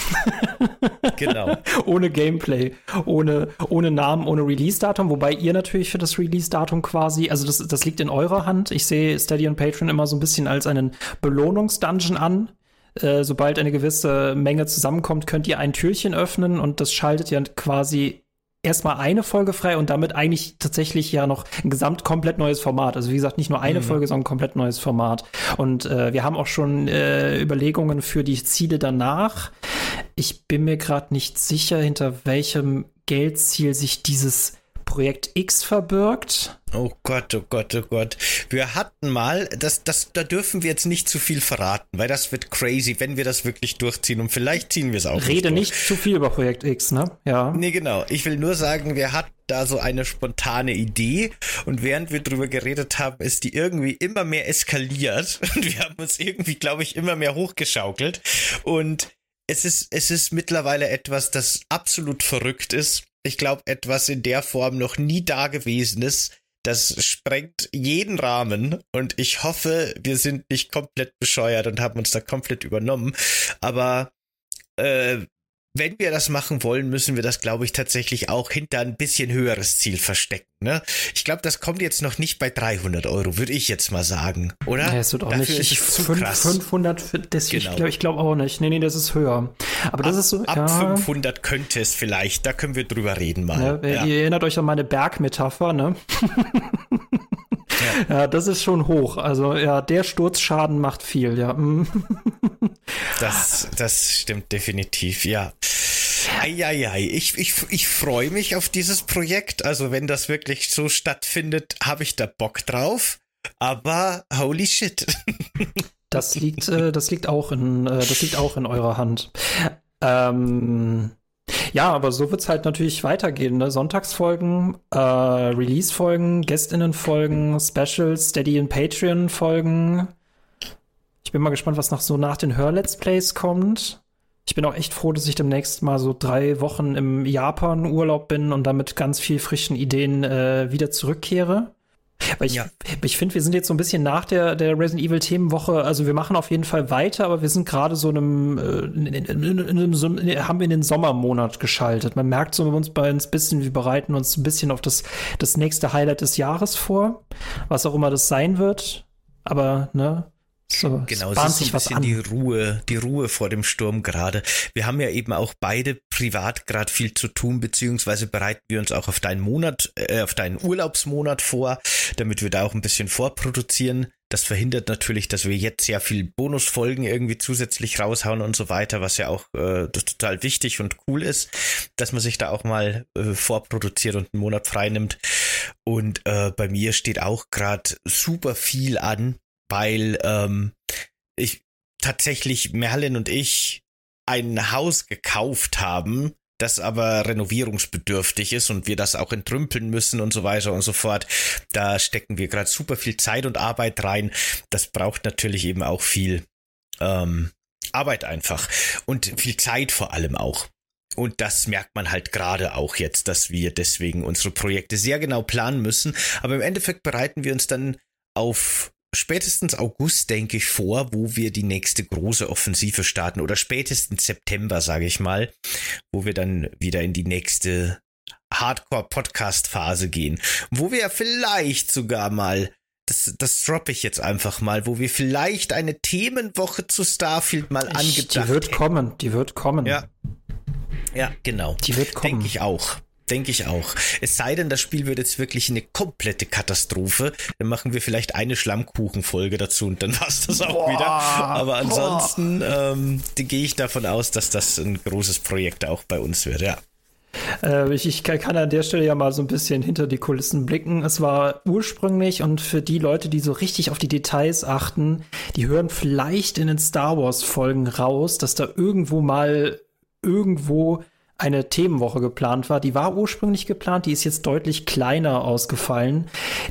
(laughs) genau. ohne Gameplay, ohne, ohne Namen, ohne Release-Datum, wobei ihr natürlich für das Release-Datum quasi, also das, das liegt in eurer Hand. Ich sehe Steady und Patreon immer so ein bisschen als einen Belohnungsdungeon an, äh, sobald eine gewisse Menge zusammenkommt, könnt ihr ein Türchen öffnen und das schaltet ja quasi erstmal eine Folge frei und damit eigentlich tatsächlich ja noch ein gesamt komplett neues Format. Also wie gesagt, nicht nur eine mhm. Folge, sondern ein komplett neues Format. Und äh, wir haben auch schon äh, Überlegungen für die Ziele danach. Ich bin mir gerade nicht sicher, hinter welchem Geldziel sich dieses Projekt X verbirgt. Oh Gott, oh Gott, oh Gott. Wir hatten mal, das, das, da dürfen wir jetzt nicht zu viel verraten, weil das wird crazy, wenn wir das wirklich durchziehen und vielleicht ziehen wir es auch. Rede nicht, nicht zu viel über Projekt X, ne? Ja. Nee, genau. Ich will nur sagen, wir hatten da so eine spontane Idee und während wir drüber geredet haben, ist die irgendwie immer mehr eskaliert (laughs) und wir haben uns irgendwie, glaube ich, immer mehr hochgeschaukelt und es ist, es ist mittlerweile etwas, das absolut verrückt ist ich glaube, etwas in der Form noch nie dagewesenes. Das sprengt jeden Rahmen und ich hoffe, wir sind nicht komplett bescheuert und haben uns da komplett übernommen. Aber äh, wenn wir das machen wollen, müssen wir das, glaube ich, tatsächlich auch hinter ein bisschen höheres Ziel verstecken. Ne? Ich glaube, das kommt jetzt noch nicht bei 300 Euro, würde ich jetzt mal sagen, oder? Ja, es wird auch Dafür nicht. Ist zu 5, krass. 500, das, genau. ich glaube glaub auch nicht. Nee, nee, das ist höher. Aber das ab, ist so. Ab ja. 500 könnte es vielleicht, da können wir drüber reden mal. Ja, ja. Ihr erinnert euch an meine Bergmetapher, ne? Ja. (laughs) ja. das ist schon hoch. Also ja, der Sturzschaden macht viel, ja. (laughs) Das, das stimmt definitiv, ja. Eieiei, ich, ich, ich freue mich auf dieses Projekt. Also wenn das wirklich so stattfindet, habe ich da Bock drauf. Aber holy shit. (laughs) Das liegt, äh, das liegt auch in, äh, das liegt auch in eurer Hand. Ähm, ja, aber so wird es halt natürlich weitergehen. Ne? Sonntagsfolgen, äh, Release-Folgen, Gästinnen-Folgen, Specials, Steady und Patreon-Folgen. Ich bin mal gespannt, was noch so nach den Hör-Let's Plays kommt. Ich bin auch echt froh, dass ich demnächst mal so drei Wochen im Japan-Urlaub bin und damit ganz viel frischen Ideen äh, wieder zurückkehre. Weil ich, ja. ich finde, wir sind jetzt so ein bisschen nach der, der Resident Evil Themenwoche, also wir machen auf jeden Fall weiter, aber wir sind gerade so einem, äh, in, in, in, in, haben wir in den Sommermonat geschaltet. Man merkt so bei uns bei uns ein bisschen, wir bereiten uns ein bisschen auf das, das nächste Highlight des Jahres vor, was auch immer das sein wird. Aber, ne, so, genau, es ist so ein bisschen die Ruhe, die Ruhe vor dem Sturm gerade. Wir haben ja eben auch beide privat gerade viel zu tun, beziehungsweise bereiten wir uns auch auf deinen Monat, äh, auf deinen Urlaubsmonat vor, damit wir da auch ein bisschen vorproduzieren. Das verhindert natürlich, dass wir jetzt sehr viel Bonusfolgen irgendwie zusätzlich raushauen und so weiter, was ja auch äh, total wichtig und cool ist, dass man sich da auch mal äh, vorproduziert und einen Monat frei nimmt. Und äh, bei mir steht auch gerade super viel an weil ähm, ich tatsächlich Merlin und ich ein Haus gekauft haben, das aber renovierungsbedürftig ist und wir das auch entrümpeln müssen und so weiter und so fort. Da stecken wir gerade super viel Zeit und Arbeit rein. Das braucht natürlich eben auch viel ähm, Arbeit einfach und viel Zeit vor allem auch. Und das merkt man halt gerade auch jetzt, dass wir deswegen unsere Projekte sehr genau planen müssen. Aber im Endeffekt bereiten wir uns dann auf spätestens August, denke ich, vor, wo wir die nächste große Offensive starten oder spätestens September, sage ich mal, wo wir dann wieder in die nächste Hardcore-Podcast-Phase gehen, wo wir vielleicht sogar mal das, das droppe ich jetzt einfach mal, wo wir vielleicht eine Themenwoche zu Starfield mal ich, angedacht Die wird hätten. kommen, die wird kommen. Ja. Ja, genau. Die wird kommen. Denke ich auch. Denke ich auch. Es sei denn, das Spiel wird jetzt wirklich eine komplette Katastrophe. Dann machen wir vielleicht eine Schlammkuchenfolge dazu und dann war es das auch boah, wieder. Aber ansonsten ähm, gehe ich davon aus, dass das ein großes Projekt auch bei uns wird, ja. Äh, ich, ich, kann an der Stelle ja mal so ein bisschen hinter die Kulissen blicken. Es war ursprünglich und für die Leute, die so richtig auf die Details achten, die hören vielleicht in den Star Wars Folgen raus, dass da irgendwo mal irgendwo eine Themenwoche geplant war. Die war ursprünglich geplant, die ist jetzt deutlich kleiner ausgefallen.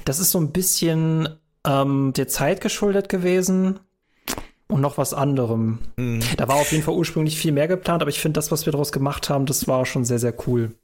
Das ist so ein bisschen ähm, der Zeit geschuldet gewesen und noch was anderem. Mhm. Da war auf jeden Fall ursprünglich viel mehr geplant, aber ich finde, das, was wir daraus gemacht haben, das war schon sehr, sehr cool.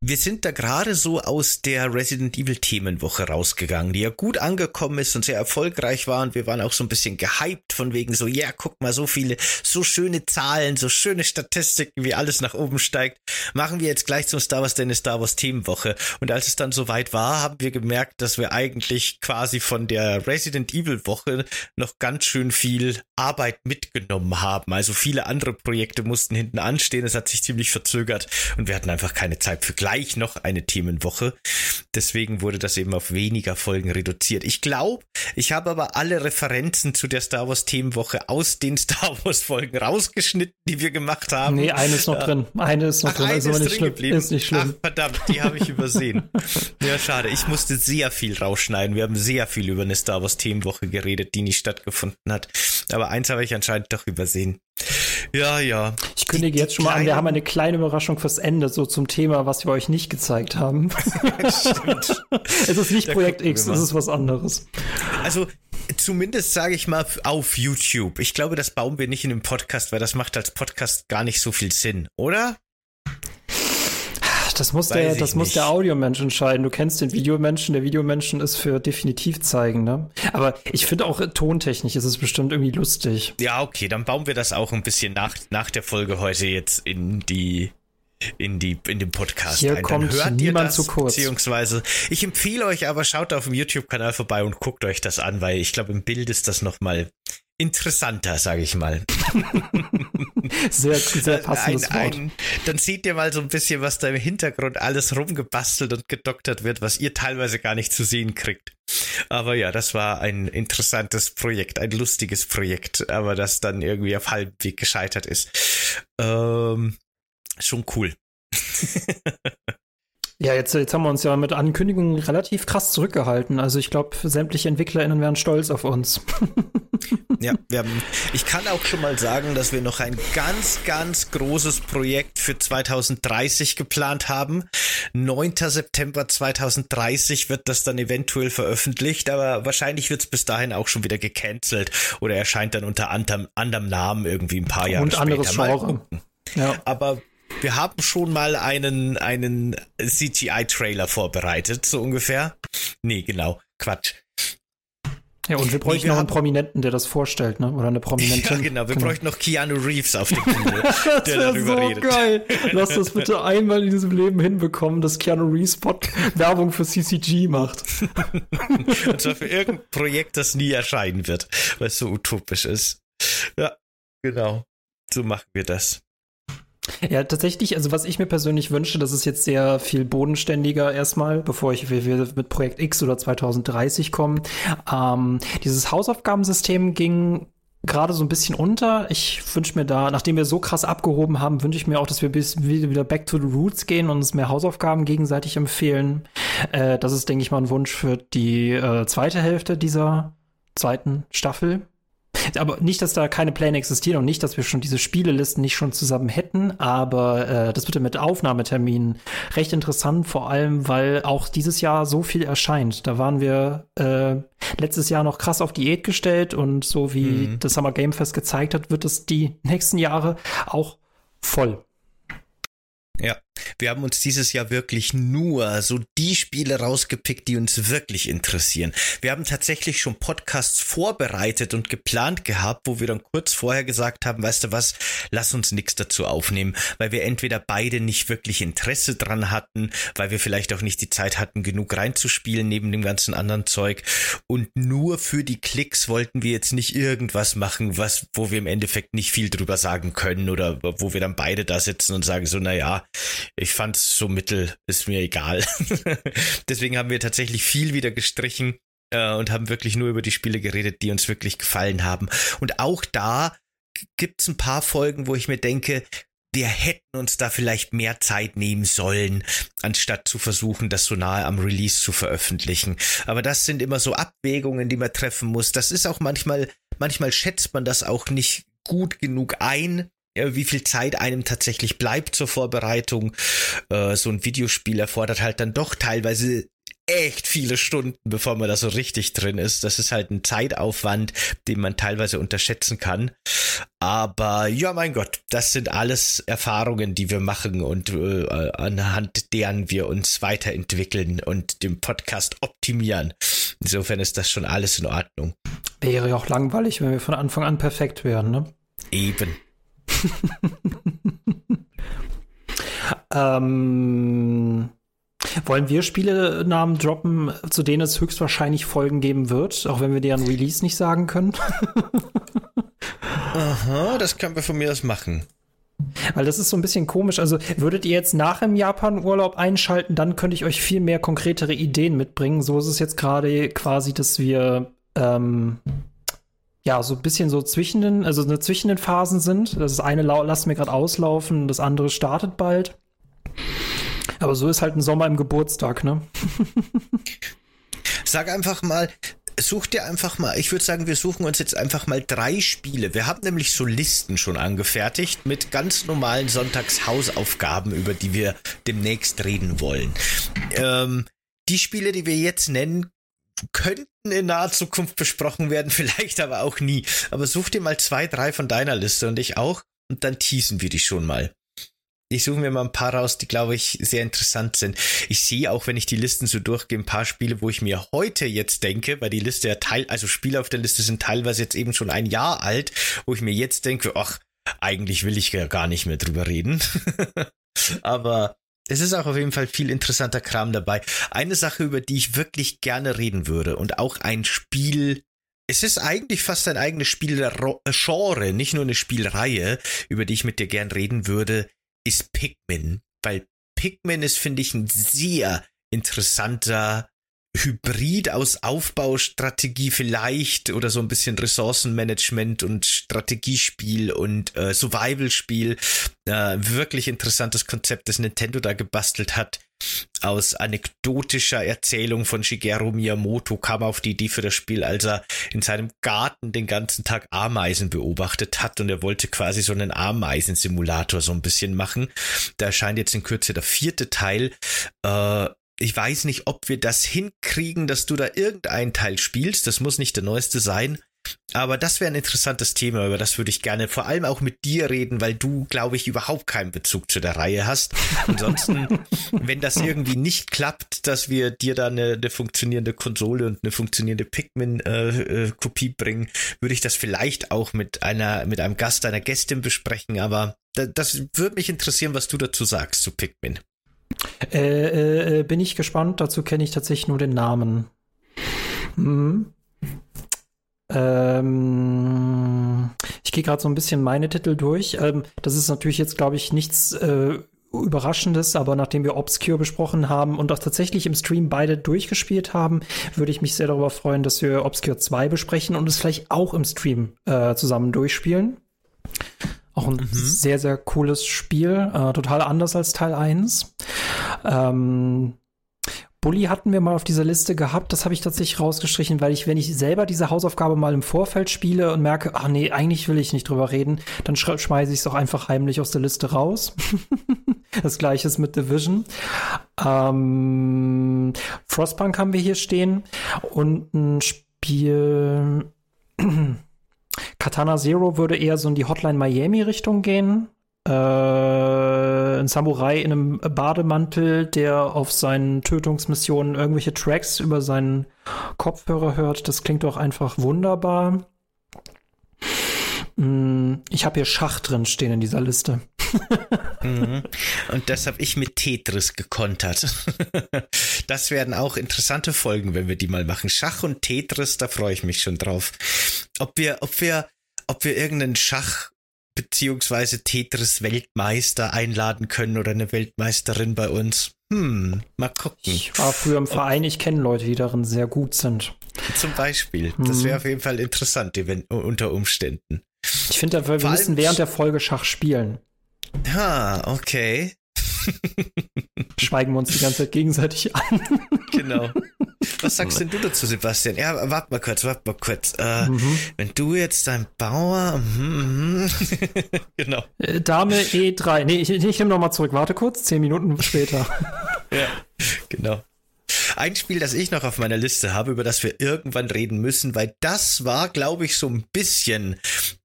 Wir sind da gerade so aus der Resident Evil Themenwoche rausgegangen, die ja gut angekommen ist und sehr erfolgreich war und wir waren auch so ein bisschen gehypt von wegen so, ja, guck mal, so viele, so schöne Zahlen, so schöne Statistiken, wie alles nach oben steigt. Machen wir jetzt gleich zum Star Wars Denn Star Wars Themenwoche. Und als es dann soweit war, haben wir gemerkt, dass wir eigentlich quasi von der Resident Evil Woche noch ganz schön viel Arbeit mitgenommen haben. Also viele andere Projekte mussten hinten anstehen. Es hat sich ziemlich verzögert und wir hatten einfach keine Zeit für gleich noch eine Themenwoche. Deswegen wurde das eben auf weniger Folgen reduziert. Ich glaube, ich habe aber alle Referenzen zu der Star Wars Themenwoche aus den (laughs) Star Wars Folgen rausgeschnitten, die wir gemacht haben. Nee, eine ist noch drin. Eine ist noch Ach, drin. Also ist, nicht schlimm. Geblieben. ist nicht schlimm. Ach, verdammt, die habe ich übersehen. (laughs) ja, schade. Ich musste sehr viel rausschneiden. Wir haben sehr viel über eine Star Wars Themenwoche geredet, die nicht stattgefunden hat. Aber eins habe ich anscheinend doch übersehen. Ja, ja. Ich kündige die, jetzt schon mal an, wir haben eine kleine Überraschung fürs Ende, so zum Thema, was wir euch nicht gezeigt haben. (laughs) Stimmt. es ist nicht da Projekt X, es ist was anderes. Also, zumindest sage ich mal auf YouTube. Ich glaube, das bauen wir nicht in dem Podcast, weil das macht als Podcast gar nicht so viel Sinn, oder? Das muss, der, das muss der Audiomensch entscheiden. Du kennst den Videomenschen. Der Videomenschen ist für definitiv zeigen, ne? Aber ich finde auch tontechnisch ist es bestimmt irgendwie lustig. Ja, okay, dann bauen wir das auch ein bisschen nach, nach der Folge heute jetzt in die in die in dem Podcast Hier ein. kommt hört niemand das, zu kurz. Beziehungsweise ich empfehle euch aber schaut auf dem YouTube-Kanal vorbei und guckt euch das an, weil ich glaube im Bild ist das noch mal interessanter, sage ich mal. (laughs) sehr, sehr passendes ein, ein, dann seht ihr mal so ein bisschen, was da im Hintergrund alles rumgebastelt und gedoktert wird, was ihr teilweise gar nicht zu sehen kriegt. Aber ja, das war ein interessantes Projekt, ein lustiges Projekt, aber das dann irgendwie auf halbem Weg gescheitert ist. Ähm, schon cool. (laughs) Ja, jetzt, jetzt haben wir uns ja mit Ankündigungen relativ krass zurückgehalten. Also ich glaube, sämtliche EntwicklerInnen wären stolz auf uns. (laughs) ja, wir haben, ich kann auch schon mal sagen, dass wir noch ein ganz, ganz großes Projekt für 2030 geplant haben. 9. September 2030 wird das dann eventuell veröffentlicht, aber wahrscheinlich wird es bis dahin auch schon wieder gecancelt oder erscheint dann unter anderem, anderem Namen irgendwie ein paar Jahre Und später. Anderes Genre. Ja. Aber wir haben schon mal einen, einen CGI-Trailer vorbereitet, so ungefähr. Nee, genau. Quatsch. Ja, und wir bräuchten noch einen Prominenten, der das vorstellt, ne? Oder eine Prominentin. (laughs) Ja, genau. Wir genau. bräuchten noch Keanu Reeves auf dem (laughs) Bühne, der darüber so redet. geil. Lass das bitte (laughs) einmal in diesem Leben hinbekommen, dass Keanu Reeves Pod Werbung für CCG macht. und zwar für irgendein Projekt, das nie erscheinen wird, weil es so utopisch ist. Ja, genau. So machen wir das. (laughs) Ja, tatsächlich, also was ich mir persönlich wünsche, das ist jetzt sehr viel bodenständiger erstmal, bevor ich mit Projekt X oder 2030 kommen. Ähm, dieses Hausaufgabensystem ging gerade so ein bisschen unter. Ich wünsche mir da, nachdem wir so krass abgehoben haben, wünsche ich mir auch, dass wir bis wieder back to the roots gehen und uns mehr Hausaufgaben gegenseitig empfehlen. Äh, das ist, denke ich mal, ein Wunsch für die äh, zweite Hälfte dieser zweiten Staffel. Aber nicht, dass da keine Pläne existieren und nicht, dass wir schon diese Spielelisten nicht schon zusammen hätten, aber äh, das wird ja mit Aufnahmeterminen recht interessant, vor allem, weil auch dieses Jahr so viel erscheint. Da waren wir äh, letztes Jahr noch krass auf Diät gestellt und so wie mhm. das Summer Game Fest gezeigt hat, wird es die (laughs) nächsten Jahre auch voll. Ja, wir haben uns dieses Jahr wirklich nur so die Spiele rausgepickt, die uns wirklich interessieren. Wir haben tatsächlich schon Podcasts vorbereitet und geplant gehabt, wo wir dann kurz vorher gesagt haben, weißt du was, lass uns nichts dazu aufnehmen, weil wir entweder beide nicht wirklich Interesse dran hatten, weil wir vielleicht auch nicht die Zeit hatten, genug reinzuspielen neben dem ganzen anderen Zeug und nur für die Klicks wollten wir jetzt nicht irgendwas machen, was, wo wir im Endeffekt nicht viel drüber sagen können oder wo wir dann beide da sitzen und sagen so, na ja, ich fand's so mittel, ist mir egal. (laughs) Deswegen haben wir tatsächlich viel wieder gestrichen äh, und haben wirklich nur über die Spiele geredet, die uns wirklich gefallen haben. Und auch da gibt's ein paar Folgen, wo ich mir denke, wir hätten uns da vielleicht mehr Zeit nehmen sollen, anstatt zu versuchen, das so nahe am Release zu veröffentlichen. Aber das sind immer so Abwägungen, die man treffen muss. Das ist auch manchmal, manchmal schätzt man das auch nicht gut genug ein, ja, wie viel Zeit einem tatsächlich bleibt zur Vorbereitung. Äh, so ein Videospiel erfordert halt dann doch teilweise echt viele Stunden, bevor man da so richtig drin ist. Das ist halt ein Zeitaufwand, den man teilweise unterschätzen kann. Aber ja, mein Gott, das sind alles Erfahrungen, die wir machen und äh, anhand deren wir uns weiterentwickeln und den Podcast optimieren. Insofern ist das schon alles in Ordnung. Wäre ja auch langweilig, wenn wir von Anfang an perfekt wären, ne? Eben. (laughs) ähm, wollen wir Spielenamen droppen, zu denen es höchstwahrscheinlich Folgen geben wird, auch wenn wir deren Release nicht sagen können? (laughs) Aha, das können wir von mir aus machen. Weil das ist so ein bisschen komisch. Also würdet ihr jetzt nach dem Japan-Urlaub einschalten, dann könnte ich euch viel mehr konkretere Ideen mitbringen. So ist es jetzt gerade quasi, dass wir ähm, ja, so ein bisschen so zwischen den, also eine zwischen den Phasen sind. Das eine lassen wir gerade auslaufen, das andere startet bald. Aber so ist halt ein Sommer im Geburtstag, ne? Sag einfach mal, such dir einfach mal, ich würde sagen, wir suchen uns jetzt einfach mal drei Spiele. Wir haben nämlich so Listen schon angefertigt mit ganz normalen Sonntagshausaufgaben, über die wir demnächst reden wollen. Ähm, die Spiele, die wir jetzt nennen, könnten in naher Zukunft besprochen werden, (laughs) vielleicht aber auch nie. Aber such dir mal zwei, drei von deiner Liste und ich auch und dann teasen wir die schon mal. Ich suche mir mal ein paar raus, die, glaube ich, sehr interessant sind. Ich sehe auch, wenn ich die Listen so durchgehe, ein paar Spiele, wo ich mir heute jetzt denke, weil die Liste ja teil, also Spiele auf der Liste sind teilweise jetzt eben schon ein Jahr alt, wo ich mir jetzt denke, ach, eigentlich will ich ja gar nicht mehr drüber reden. (laughs) Aber es ist auch auf jeden Fall viel interessanter Kram dabei. Eine Sache, über die ich wirklich gerne reden würde und auch ein Spiel, es ist eigentlich fast ein eigenes Spielgenre, nicht nur eine Spielreihe, über die ich mit dir gern reden würde, ist Pikmin. Weil Pikmin ist, finde ich, ein sehr interessanter Hybrid aus Aufbaustrategie vielleicht oder so ein bisschen Ressourcenmanagement und Strategiespiel und äh, Survival-Spiel. Äh, wirklich interessantes Konzept, das Nintendo da gebastelt hat. Aus anekdotischer Erzählung von Shigeru Miyamoto kam auf die Idee für das Spiel, als er in seinem Garten den ganzen Tag Ameisen beobachtet hat und er wollte quasi so einen Ameisensimulator so ein bisschen machen. Da erscheint jetzt in Kürze der vierte Teil. Äh, ich weiß nicht, ob wir das hinkriegen, dass du da irgendeinen Teil spielst. Das muss nicht der neueste sein. Aber das wäre ein interessantes Thema, über das würde ich gerne vor allem auch mit dir reden, weil du, glaube ich, überhaupt keinen Bezug zu der Reihe hast. Ansonsten, (laughs) wenn das irgendwie nicht klappt, dass wir dir da eine, eine funktionierende Konsole und eine funktionierende Pikmin-Kopie äh, äh, bringen, würde ich das vielleicht auch mit einer, mit einem Gast, einer Gästin besprechen. Aber da, das würde mich interessieren, was du dazu sagst zu Pikmin. Äh, äh, äh, bin ich gespannt. Dazu kenne ich tatsächlich nur den Namen. Hm. Ähm, ich gehe gerade so ein bisschen meine Titel durch. Ähm, das ist natürlich jetzt, glaube ich, nichts äh, Überraschendes, aber nachdem wir Obscure besprochen haben und auch tatsächlich im Stream beide durchgespielt haben, würde ich mich sehr darüber freuen, dass wir Obscure 2 besprechen und es vielleicht auch im Stream äh, zusammen durchspielen. Auch ein mhm. sehr, sehr cooles Spiel, äh, total anders als Teil 1. Ähm, Bully hatten wir mal auf dieser Liste gehabt, das habe ich tatsächlich rausgestrichen, weil ich, wenn ich selber diese Hausaufgabe mal im Vorfeld spiele und merke, ach nee, eigentlich will ich nicht drüber reden, dann schmeiße ich es auch einfach heimlich aus der Liste raus. (laughs) das gleiche ist mit Division. Ähm, Frostpunk haben wir hier stehen und ein Spiel (clears throat) Katana Zero würde eher so in die Hotline Miami Richtung gehen. Äh, ein Samurai in einem Bademantel, der auf seinen Tötungsmissionen irgendwelche Tracks über seinen Kopfhörer hört. Das klingt doch einfach wunderbar. Mm, ich habe hier Schach drin stehen in dieser Liste. (laughs) mhm. Und das habe ich mit Tetris gekontert. (laughs) das werden auch interessante Folgen, wenn wir die mal machen. Schach und Tetris, da freue ich mich schon drauf. Ob wir, ob wir, ob wir irgendeinen Schach beziehungsweise Tetris Weltmeister einladen können oder eine Weltmeisterin bei uns. Hm, mal gucken. Ich war früher im Verein, ich kenne Leute, die darin sehr gut sind. Zum Beispiel. Das wäre mhm. auf jeden Fall interessant, unter Umständen. Ich finde, wir Vor müssen während der Folge Schach spielen. Ha, okay. (laughs) Schweigen wir uns die ganze Zeit gegenseitig an. Genau. Was sagst denn du dazu, Sebastian? Ja, warte mal kurz, warte mal kurz. Äh, mhm. Wenn du jetzt dein Bauer, mm, (laughs) genau. Äh, Dame E3. Nee, ich, ich nehme nochmal zurück. Warte kurz, zehn Minuten später. (laughs) ja, genau. Ein Spiel, das ich noch auf meiner Liste habe, über das wir irgendwann reden müssen, weil das war, glaube ich, so ein bisschen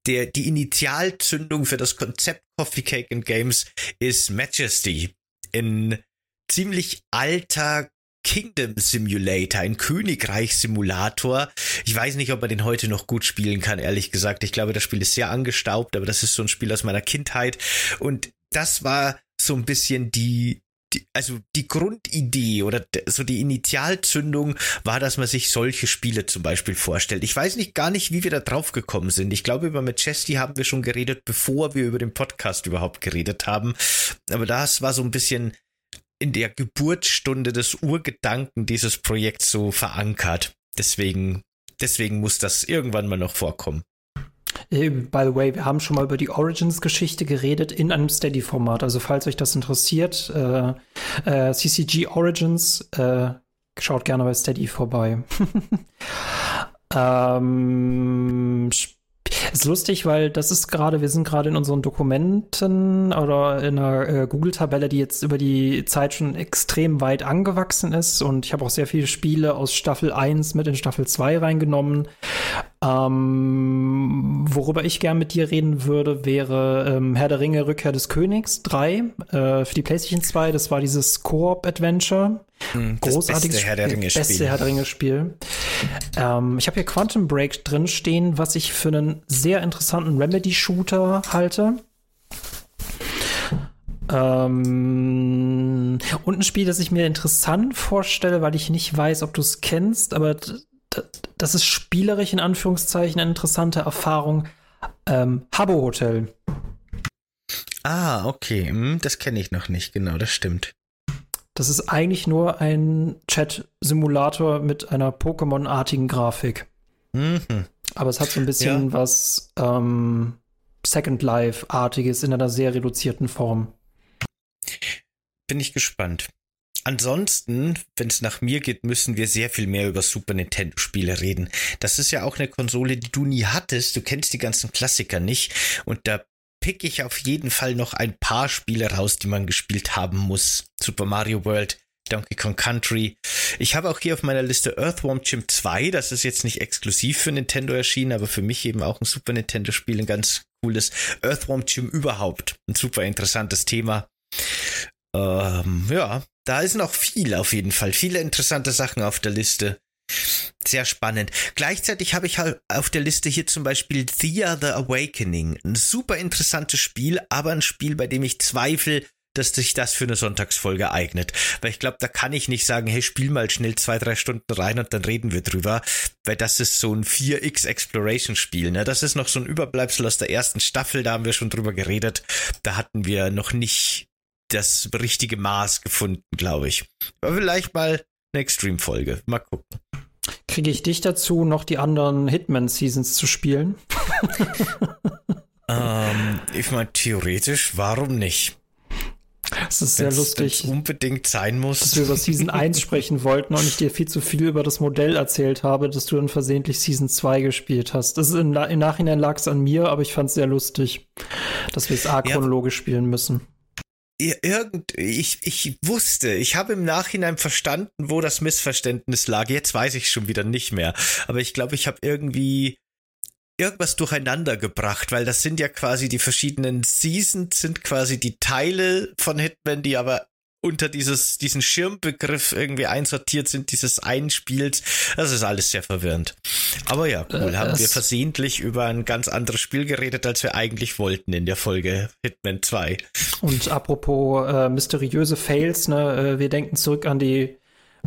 der, die Initialzündung für das Konzept Coffee Cake and Games ist Majesty. In ziemlich alter Kingdom Simulator, ein Königreich-Simulator. Ich weiß nicht, ob man den heute noch gut spielen kann, ehrlich gesagt. Ich glaube, das Spiel ist sehr angestaubt, aber das ist so ein Spiel aus meiner Kindheit. Und das war so ein bisschen die, also die Grundidee oder so die Initialzündung war, dass man sich solche Spiele zum Beispiel vorstellt. Ich weiß nicht gar nicht, wie wir da drauf gekommen sind. Ich glaube, über Majesty haben wir schon geredet, bevor wir über den Podcast überhaupt geredet haben. Aber das war so ein bisschen in der Geburtsstunde des Urgedanken dieses Projekts so verankert. Deswegen, deswegen muss das irgendwann mal noch vorkommen. Äh, by the way, wir haben schon mal über die Origins-Geschichte geredet in einem Steady-Format. Also falls euch das interessiert, äh, äh, CCG Origins, äh, schaut gerne bei Steady vorbei. (laughs) ähm, ist lustig, weil das ist gerade, wir sind gerade in unseren Dokumenten oder in einer äh, Google-Tabelle, die jetzt über die Zeit schon extrem weit angewachsen ist. Und ich habe auch sehr viele Spiele aus Staffel 1 mit in Staffel 2 reingenommen. Ähm, worüber ich gern mit dir reden würde, wäre ähm, Herr der Ringe, Rückkehr des Königs 3 äh, für die PlayStation 2. Das war dieses Koop-Adventure. Hm, Großartiges beste Herr der Ringe Spiel. Beste Herr der Ringe Spiel. Ähm, ich habe hier Quantum Break drin stehen, was ich für einen sehr interessanten Remedy-Shooter halte. Ähm, und ein Spiel, das ich mir interessant vorstelle, weil ich nicht weiß, ob du es kennst, aber das ist spielerisch in Anführungszeichen eine interessante Erfahrung. Ähm, Habbo Hotel. Ah, okay. Hm, das kenne ich noch nicht, genau, das stimmt. Das ist eigentlich nur ein Chat-Simulator mit einer Pokémon-artigen Grafik. Mhm. Aber es hat so ein bisschen ja. was ähm, Second Life-artiges in einer sehr reduzierten Form. Bin ich gespannt. Ansonsten, wenn es nach mir geht, müssen wir sehr viel mehr über Super Nintendo-Spiele reden. Das ist ja auch eine Konsole, die du nie hattest. Du kennst die ganzen Klassiker nicht. Und da pick ich auf jeden Fall noch ein paar Spiele raus, die man gespielt haben muss. Super Mario World, Donkey Kong Country. Ich habe auch hier auf meiner Liste Earthworm Jim 2. Das ist jetzt nicht exklusiv für Nintendo erschienen, aber für mich eben auch ein Super Nintendo Spiel, ein ganz cooles Earthworm Jim überhaupt. Ein super interessantes Thema. Ähm, ja, da ist noch viel auf jeden Fall. Viele interessante Sachen auf der Liste. Sehr spannend. Gleichzeitig habe ich halt auf der Liste hier zum Beispiel Thea the Awakening. Ein super interessantes Spiel, aber ein Spiel, bei dem ich zweifle, dass sich das für eine Sonntagsfolge eignet. Weil ich glaube, da kann ich nicht sagen, hey, spiel mal schnell zwei, drei Stunden rein und dann reden wir drüber. Weil das ist so ein 4X Exploration Spiel. Ne? Das ist noch so ein Überbleibsel aus der ersten Staffel, da haben wir schon drüber geredet. Da hatten wir noch nicht das richtige Maß gefunden, glaube ich. Aber vielleicht mal eine Extreme-Folge. Mal gucken. Kriege ich dich dazu, noch die anderen Hitman-Seasons zu spielen? (laughs) (laughs) ähm, ich meine, theoretisch, warum nicht? Das ist sehr wenn's, lustig. Wenn's unbedingt sein muss. Dass wir über Season 1 (laughs) sprechen wollten und ich dir viel zu viel über das Modell erzählt habe, dass du dann versehentlich Season 2 gespielt hast. Das ist im, im Nachhinein lag es an mir, aber ich fand es sehr lustig, dass wir es achronologisch ja. spielen müssen irgend, ich, ich wusste, ich habe im Nachhinein verstanden, wo das Missverständnis lag. Jetzt weiß ich schon wieder nicht mehr. Aber ich glaube, ich habe irgendwie irgendwas durcheinander gebracht, weil das sind ja quasi die verschiedenen Seasons, sind quasi die Teile von Hitman, die aber unter dieses, diesen Schirmbegriff irgendwie einsortiert sind, dieses Einspiels. Das ist alles sehr verwirrend. Aber ja, cool. Äh, haben wir versehentlich über ein ganz anderes Spiel geredet, als wir eigentlich wollten in der Folge Hitman 2. Und apropos äh, mysteriöse Fails, ne, äh, wir denken zurück an die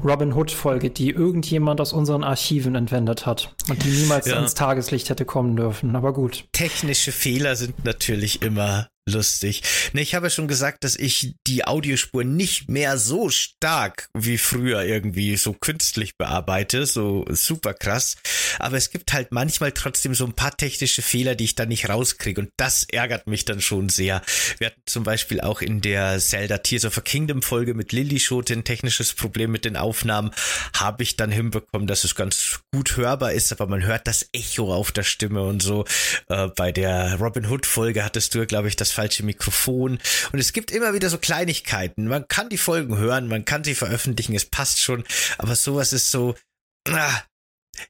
Robin Hood Folge, die irgendjemand aus unseren Archiven entwendet hat und die niemals ja. ans Tageslicht hätte kommen dürfen. Aber gut. Technische Fehler sind natürlich immer lustig. Ne, ich habe ja schon gesagt, dass ich die Audiospur nicht mehr so stark wie früher irgendwie so künstlich bearbeite, so super krass. Aber es gibt halt manchmal trotzdem so ein paar technische Fehler, die ich dann nicht rauskriege und das ärgert mich dann schon sehr. Wir hatten zum Beispiel auch in der Zelda Tears of a Kingdom Folge mit Lily Schote ein technisches Problem mit den Aufnahmen. Habe ich dann hinbekommen, dass es ganz gut hörbar ist, aber man hört das Echo auf der Stimme und so. Äh, bei der Robin Hood Folge hattest du, glaube ich, das falsche Mikrofon. Und es gibt immer wieder so Kleinigkeiten. Man kann die Folgen hören, man kann sie veröffentlichen, es passt schon. Aber sowas ist so, ah,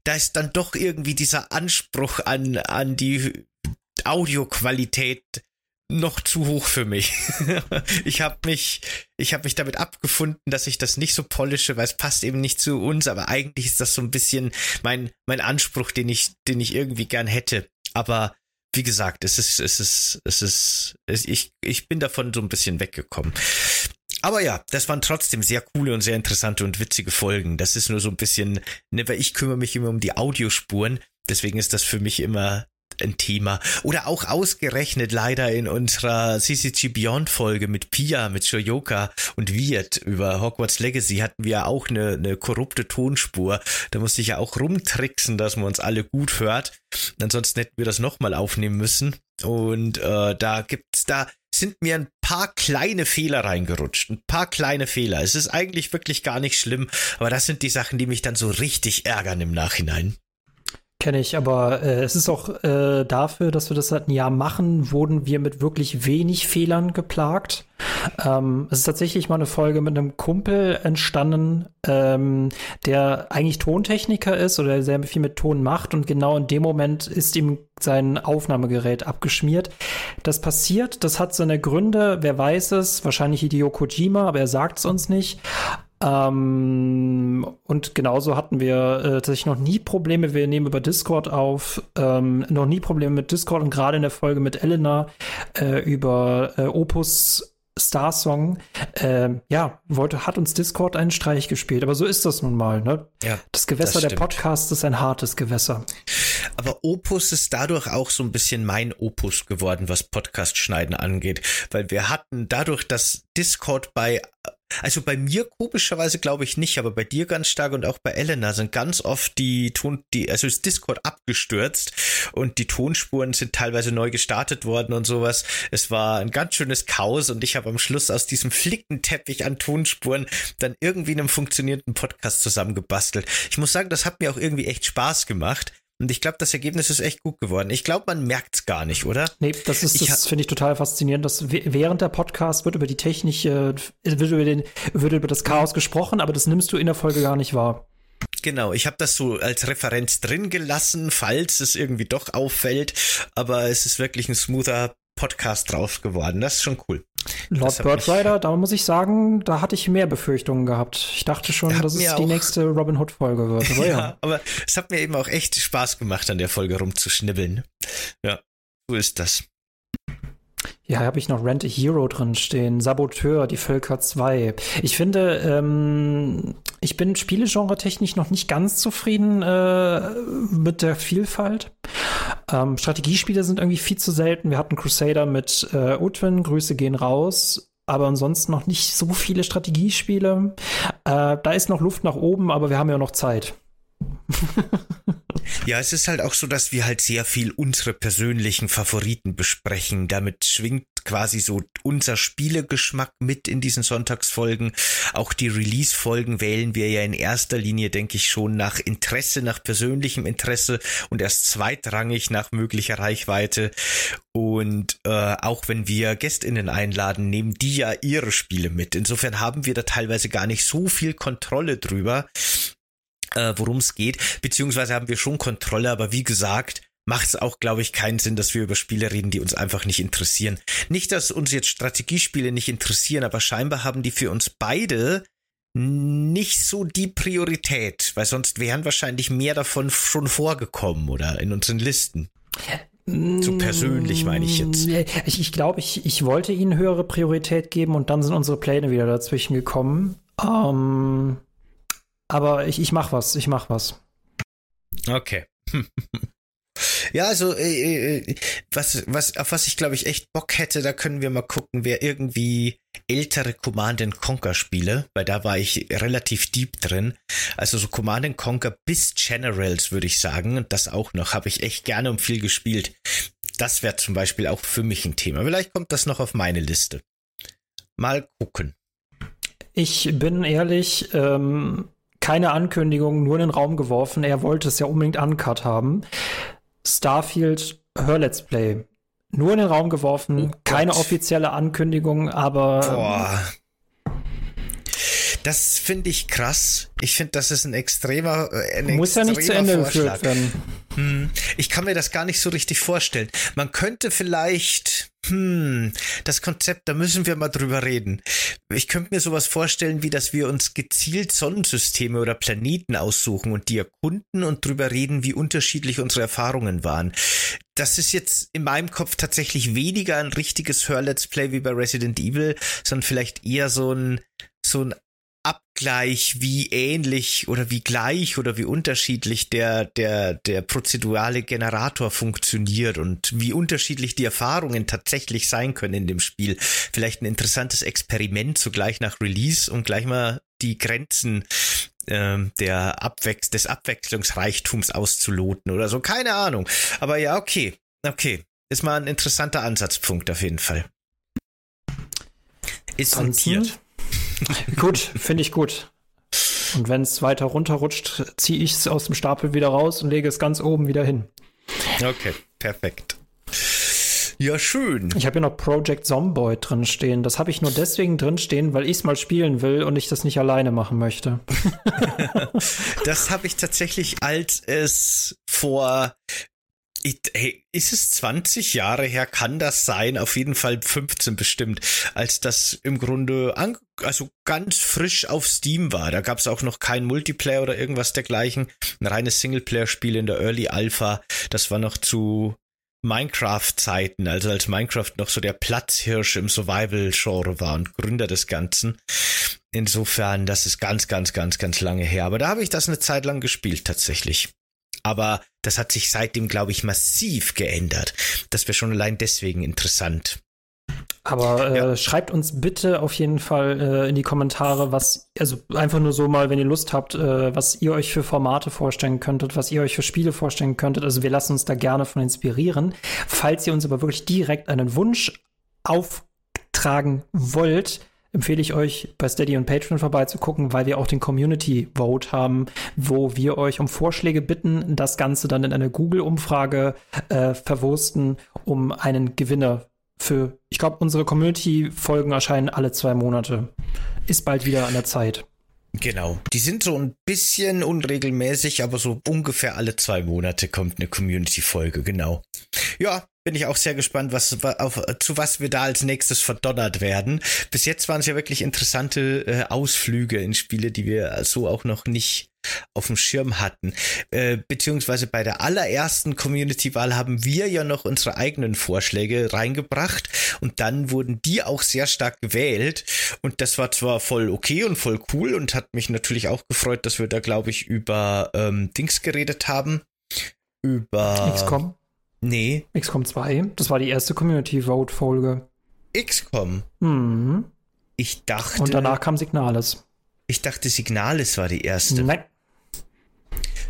da ist dann doch irgendwie dieser Anspruch an, an die Audioqualität noch zu hoch für mich. (laughs) ich habe mich, ich habe mich damit abgefunden, dass ich das nicht so polische, weil es passt eben nicht zu uns. Aber eigentlich ist das so ein bisschen mein mein Anspruch, den ich, den ich irgendwie gern hätte. Aber wie gesagt, es ist, es ist, es ist, es, ich, ich bin davon so ein bisschen weggekommen. Aber ja, das waren trotzdem sehr coole und sehr interessante und witzige Folgen. Das ist nur so ein bisschen, ne, weil ich kümmere mich immer um die Audiospuren. Deswegen ist das für mich immer ein Thema. Oder auch ausgerechnet leider in unserer CCG Beyond Folge mit Pia, mit Shoyoka und Wirt über Hogwarts Legacy hatten wir ja auch eine, eine korrupte Tonspur. Da musste ich ja auch rumtricksen, dass man uns alle gut hört. Ansonsten hätten wir das nochmal aufnehmen müssen. Und äh, da gibt's, da sind mir ein paar kleine Fehler reingerutscht. Ein paar kleine Fehler. Es ist eigentlich wirklich gar nicht schlimm, aber das sind die Sachen, die mich dann so richtig ärgern im Nachhinein. Kenne ich, aber äh, es ist auch äh, dafür, dass wir das seit einem Jahr machen, wurden wir mit wirklich wenig Fehlern geplagt. Ähm, es ist tatsächlich mal eine Folge mit einem Kumpel entstanden, ähm, der eigentlich Tontechniker ist oder sehr viel mit Ton macht und genau in dem Moment ist ihm sein Aufnahmegerät abgeschmiert. Das passiert, das hat seine Gründe, wer weiß es, wahrscheinlich Hideo Kojima, aber er sagt es uns nicht. Ähm, und genauso hatten wir äh, tatsächlich noch nie Probleme. Wir nehmen über Discord auf, ähm, noch nie Probleme mit Discord und gerade in der Folge mit Elena äh, über äh, Opus Star Song, äh, ja, wollte, hat uns Discord einen Streich gespielt. Aber so ist das nun mal, ne? Ja, das Gewässer das der Podcast ist ein hartes Gewässer. Aber Opus ist dadurch auch so ein bisschen mein Opus geworden, was Podcast schneiden angeht. Weil wir hatten dadurch, dass Discord bei also bei mir komischerweise glaube ich nicht, aber bei dir ganz stark und auch bei Elena sind ganz oft die Ton, die, also ist Discord abgestürzt und die Tonspuren sind teilweise neu gestartet worden und sowas. Es war ein ganz schönes Chaos und ich habe am Schluss aus diesem Flickenteppich an Tonspuren dann irgendwie einen funktionierenden Podcast zusammengebastelt. Ich muss sagen, das hat mir auch irgendwie echt Spaß gemacht. Und ich glaube, das Ergebnis ist echt gut geworden. Ich glaube, man merkt es gar nicht, oder? Nee, das ist, das finde ich total faszinierend. Dass während der Podcast wird über die Technik, äh, wird über, den, wird über das Chaos gesprochen, aber das nimmst du in der Folge gar nicht wahr. Genau, ich habe das so als Referenz drin gelassen, falls es irgendwie doch auffällt, aber es ist wirklich ein smoother Podcast draus geworden. Das ist schon cool. Lord Birdrider, da muss ich sagen, da hatte ich mehr Befürchtungen gehabt. Ich dachte schon, dass es die nächste Robin Hood Folge wird. (laughs) Aber ja, ja, aber es hat mir eben auch echt Spaß gemacht, an der Folge rumzuschnibbeln. Ja, so ist das. Ja, habe ich noch Rent a Hero drin stehen. Saboteur, die Völker 2. Ich finde, ähm, ich bin spielegenre-technisch noch nicht ganz zufrieden äh, mit der Vielfalt. Ähm, Strategiespiele sind irgendwie viel zu selten. Wir hatten Crusader mit äh, Utwin, Grüße gehen raus. Aber ansonsten noch nicht so viele Strategiespiele. Äh, da ist noch Luft nach oben, aber wir haben ja noch Zeit. (laughs) Ja, es ist halt auch so, dass wir halt sehr viel unsere persönlichen Favoriten besprechen. Damit schwingt quasi so unser Spielegeschmack mit in diesen Sonntagsfolgen. Auch die Release-Folgen wählen wir ja in erster Linie, denke ich, schon nach Interesse, nach persönlichem Interesse und erst zweitrangig nach möglicher Reichweite. Und äh, auch wenn wir GästInnen einladen, nehmen die ja ihre Spiele mit. Insofern haben wir da teilweise gar nicht so viel Kontrolle drüber äh, worum es geht, beziehungsweise haben wir schon Kontrolle, aber wie gesagt, macht es auch, glaube ich, keinen Sinn, dass wir über Spiele reden, die uns einfach nicht interessieren. Nicht, dass uns jetzt Strategiespiele nicht interessieren, aber scheinbar haben die für uns beide nicht so die Priorität, weil sonst wären wahrscheinlich mehr davon schon vorgekommen oder in unseren Listen. So persönlich meine ich jetzt. Ich, ich glaube, ich, ich wollte ihnen höhere Priorität geben und dann sind unsere Pläne wieder dazwischen gekommen. Ähm, aber ich, ich mach was, ich mach was. Okay. (laughs) Ja, also äh, äh, was, was, auf was ich glaube ich echt Bock hätte, da können wir mal gucken, wer irgendwie ältere Command Conquer Spiele, weil da war ich relativ deep drin. Also so Command Conquer bis Generals würde ich sagen, und das auch noch, habe ich echt gerne und viel gespielt. Das wäre zum Beispiel auch für mich ein Thema. Vielleicht kommt das noch auf meine Liste. Mal gucken. Ich bin ehrlich, ähm, keine Ankündigung, nur in den Raum geworfen. Er wollte es ja unbedingt uncut haben. Starfield Hör Let's Play. Nur in den Raum geworfen, oh keine offizielle Ankündigung, aber. Boah. Das finde ich krass. Ich finde, das ist ein extremer. Äh, ein Muss extremer ja nicht zu Ende Vorschlag. geführt werden. Hm, ich kann mir das gar nicht so richtig vorstellen. Man könnte vielleicht hm, das Konzept, da müssen wir mal drüber reden. Ich könnte mir sowas vorstellen, wie dass wir uns gezielt Sonnensysteme oder Planeten aussuchen und die erkunden und drüber reden, wie unterschiedlich unsere Erfahrungen waren. Das ist jetzt in meinem Kopf tatsächlich weniger ein richtiges Hör-Let's Play wie bei Resident Evil, sondern vielleicht eher so ein, so ein Abgleich, wie ähnlich oder wie gleich oder wie unterschiedlich der, der, der prozedurale Generator funktioniert und wie unterschiedlich die Erfahrungen tatsächlich sein können in dem Spiel. Vielleicht ein interessantes Experiment zugleich nach Release, um gleich mal die Grenzen ähm, der Abwechs des Abwechslungsreichtums auszuloten oder so. Keine Ahnung. Aber ja, okay. Okay. Ist mal ein interessanter Ansatzpunkt auf jeden Fall. Ist notiert. (laughs) gut, finde ich gut. Und wenn es weiter runterrutscht, ziehe ich es aus dem Stapel wieder raus und lege es ganz oben wieder hin. Okay, perfekt. Ja, schön. Ich habe hier noch Project Zomboid drin stehen. Das habe ich nur deswegen drin stehen, weil ich es mal spielen will und ich das nicht alleine machen möchte. (laughs) das habe ich tatsächlich, als es vor Hey, ist es 20 Jahre her? Kann das sein? Auf jeden Fall 15 bestimmt, als das im Grunde an, also ganz frisch auf Steam war. Da gab es auch noch kein Multiplayer oder irgendwas dergleichen. Ein reines Singleplayer-Spiel in der Early Alpha. Das war noch zu Minecraft-Zeiten, also als Minecraft noch so der Platzhirsch im Survival-Genre war und Gründer des Ganzen. Insofern, das ist ganz, ganz, ganz, ganz lange her. Aber da habe ich das eine Zeit lang gespielt tatsächlich. Aber das hat sich seitdem, glaube ich, massiv geändert. Das wäre schon allein deswegen interessant. Aber äh, ja. schreibt uns bitte auf jeden Fall äh, in die Kommentare, was, also einfach nur so mal, wenn ihr Lust habt, äh, was ihr euch für Formate vorstellen könntet, was ihr euch für Spiele vorstellen könntet. Also wir lassen uns da gerne von inspirieren. Falls ihr uns aber wirklich direkt einen Wunsch auftragen wollt, empfehle ich euch bei Steady und Patreon vorbeizugucken, weil wir auch den Community Vote haben, wo wir euch um Vorschläge bitten, das Ganze dann in eine Google-Umfrage äh, verwursten, um einen Gewinner für, ich glaube, unsere Community-Folgen erscheinen alle zwei Monate. Ist bald wieder an der Zeit. Genau. Die sind so ein bisschen unregelmäßig, aber so ungefähr alle zwei Monate kommt eine Community-Folge, genau. Ja, bin ich auch sehr gespannt, was auf, zu was wir da als nächstes verdonnert werden. Bis jetzt waren es ja wirklich interessante äh, Ausflüge in Spiele, die wir so auch noch nicht auf dem Schirm hatten. Äh, beziehungsweise bei der allerersten Community-Wahl haben wir ja noch unsere eigenen Vorschläge reingebracht und dann wurden die auch sehr stark gewählt. Und das war zwar voll okay und voll cool und hat mich natürlich auch gefreut, dass wir da, glaube ich, über ähm, Dings geredet haben. Über. XCOM? Nee. XCOM 2. Das war die erste Community Vote Folge. XCOM? Mhm. Ich dachte. Und danach kam Signales. Ich dachte, Signales war die erste. Nein.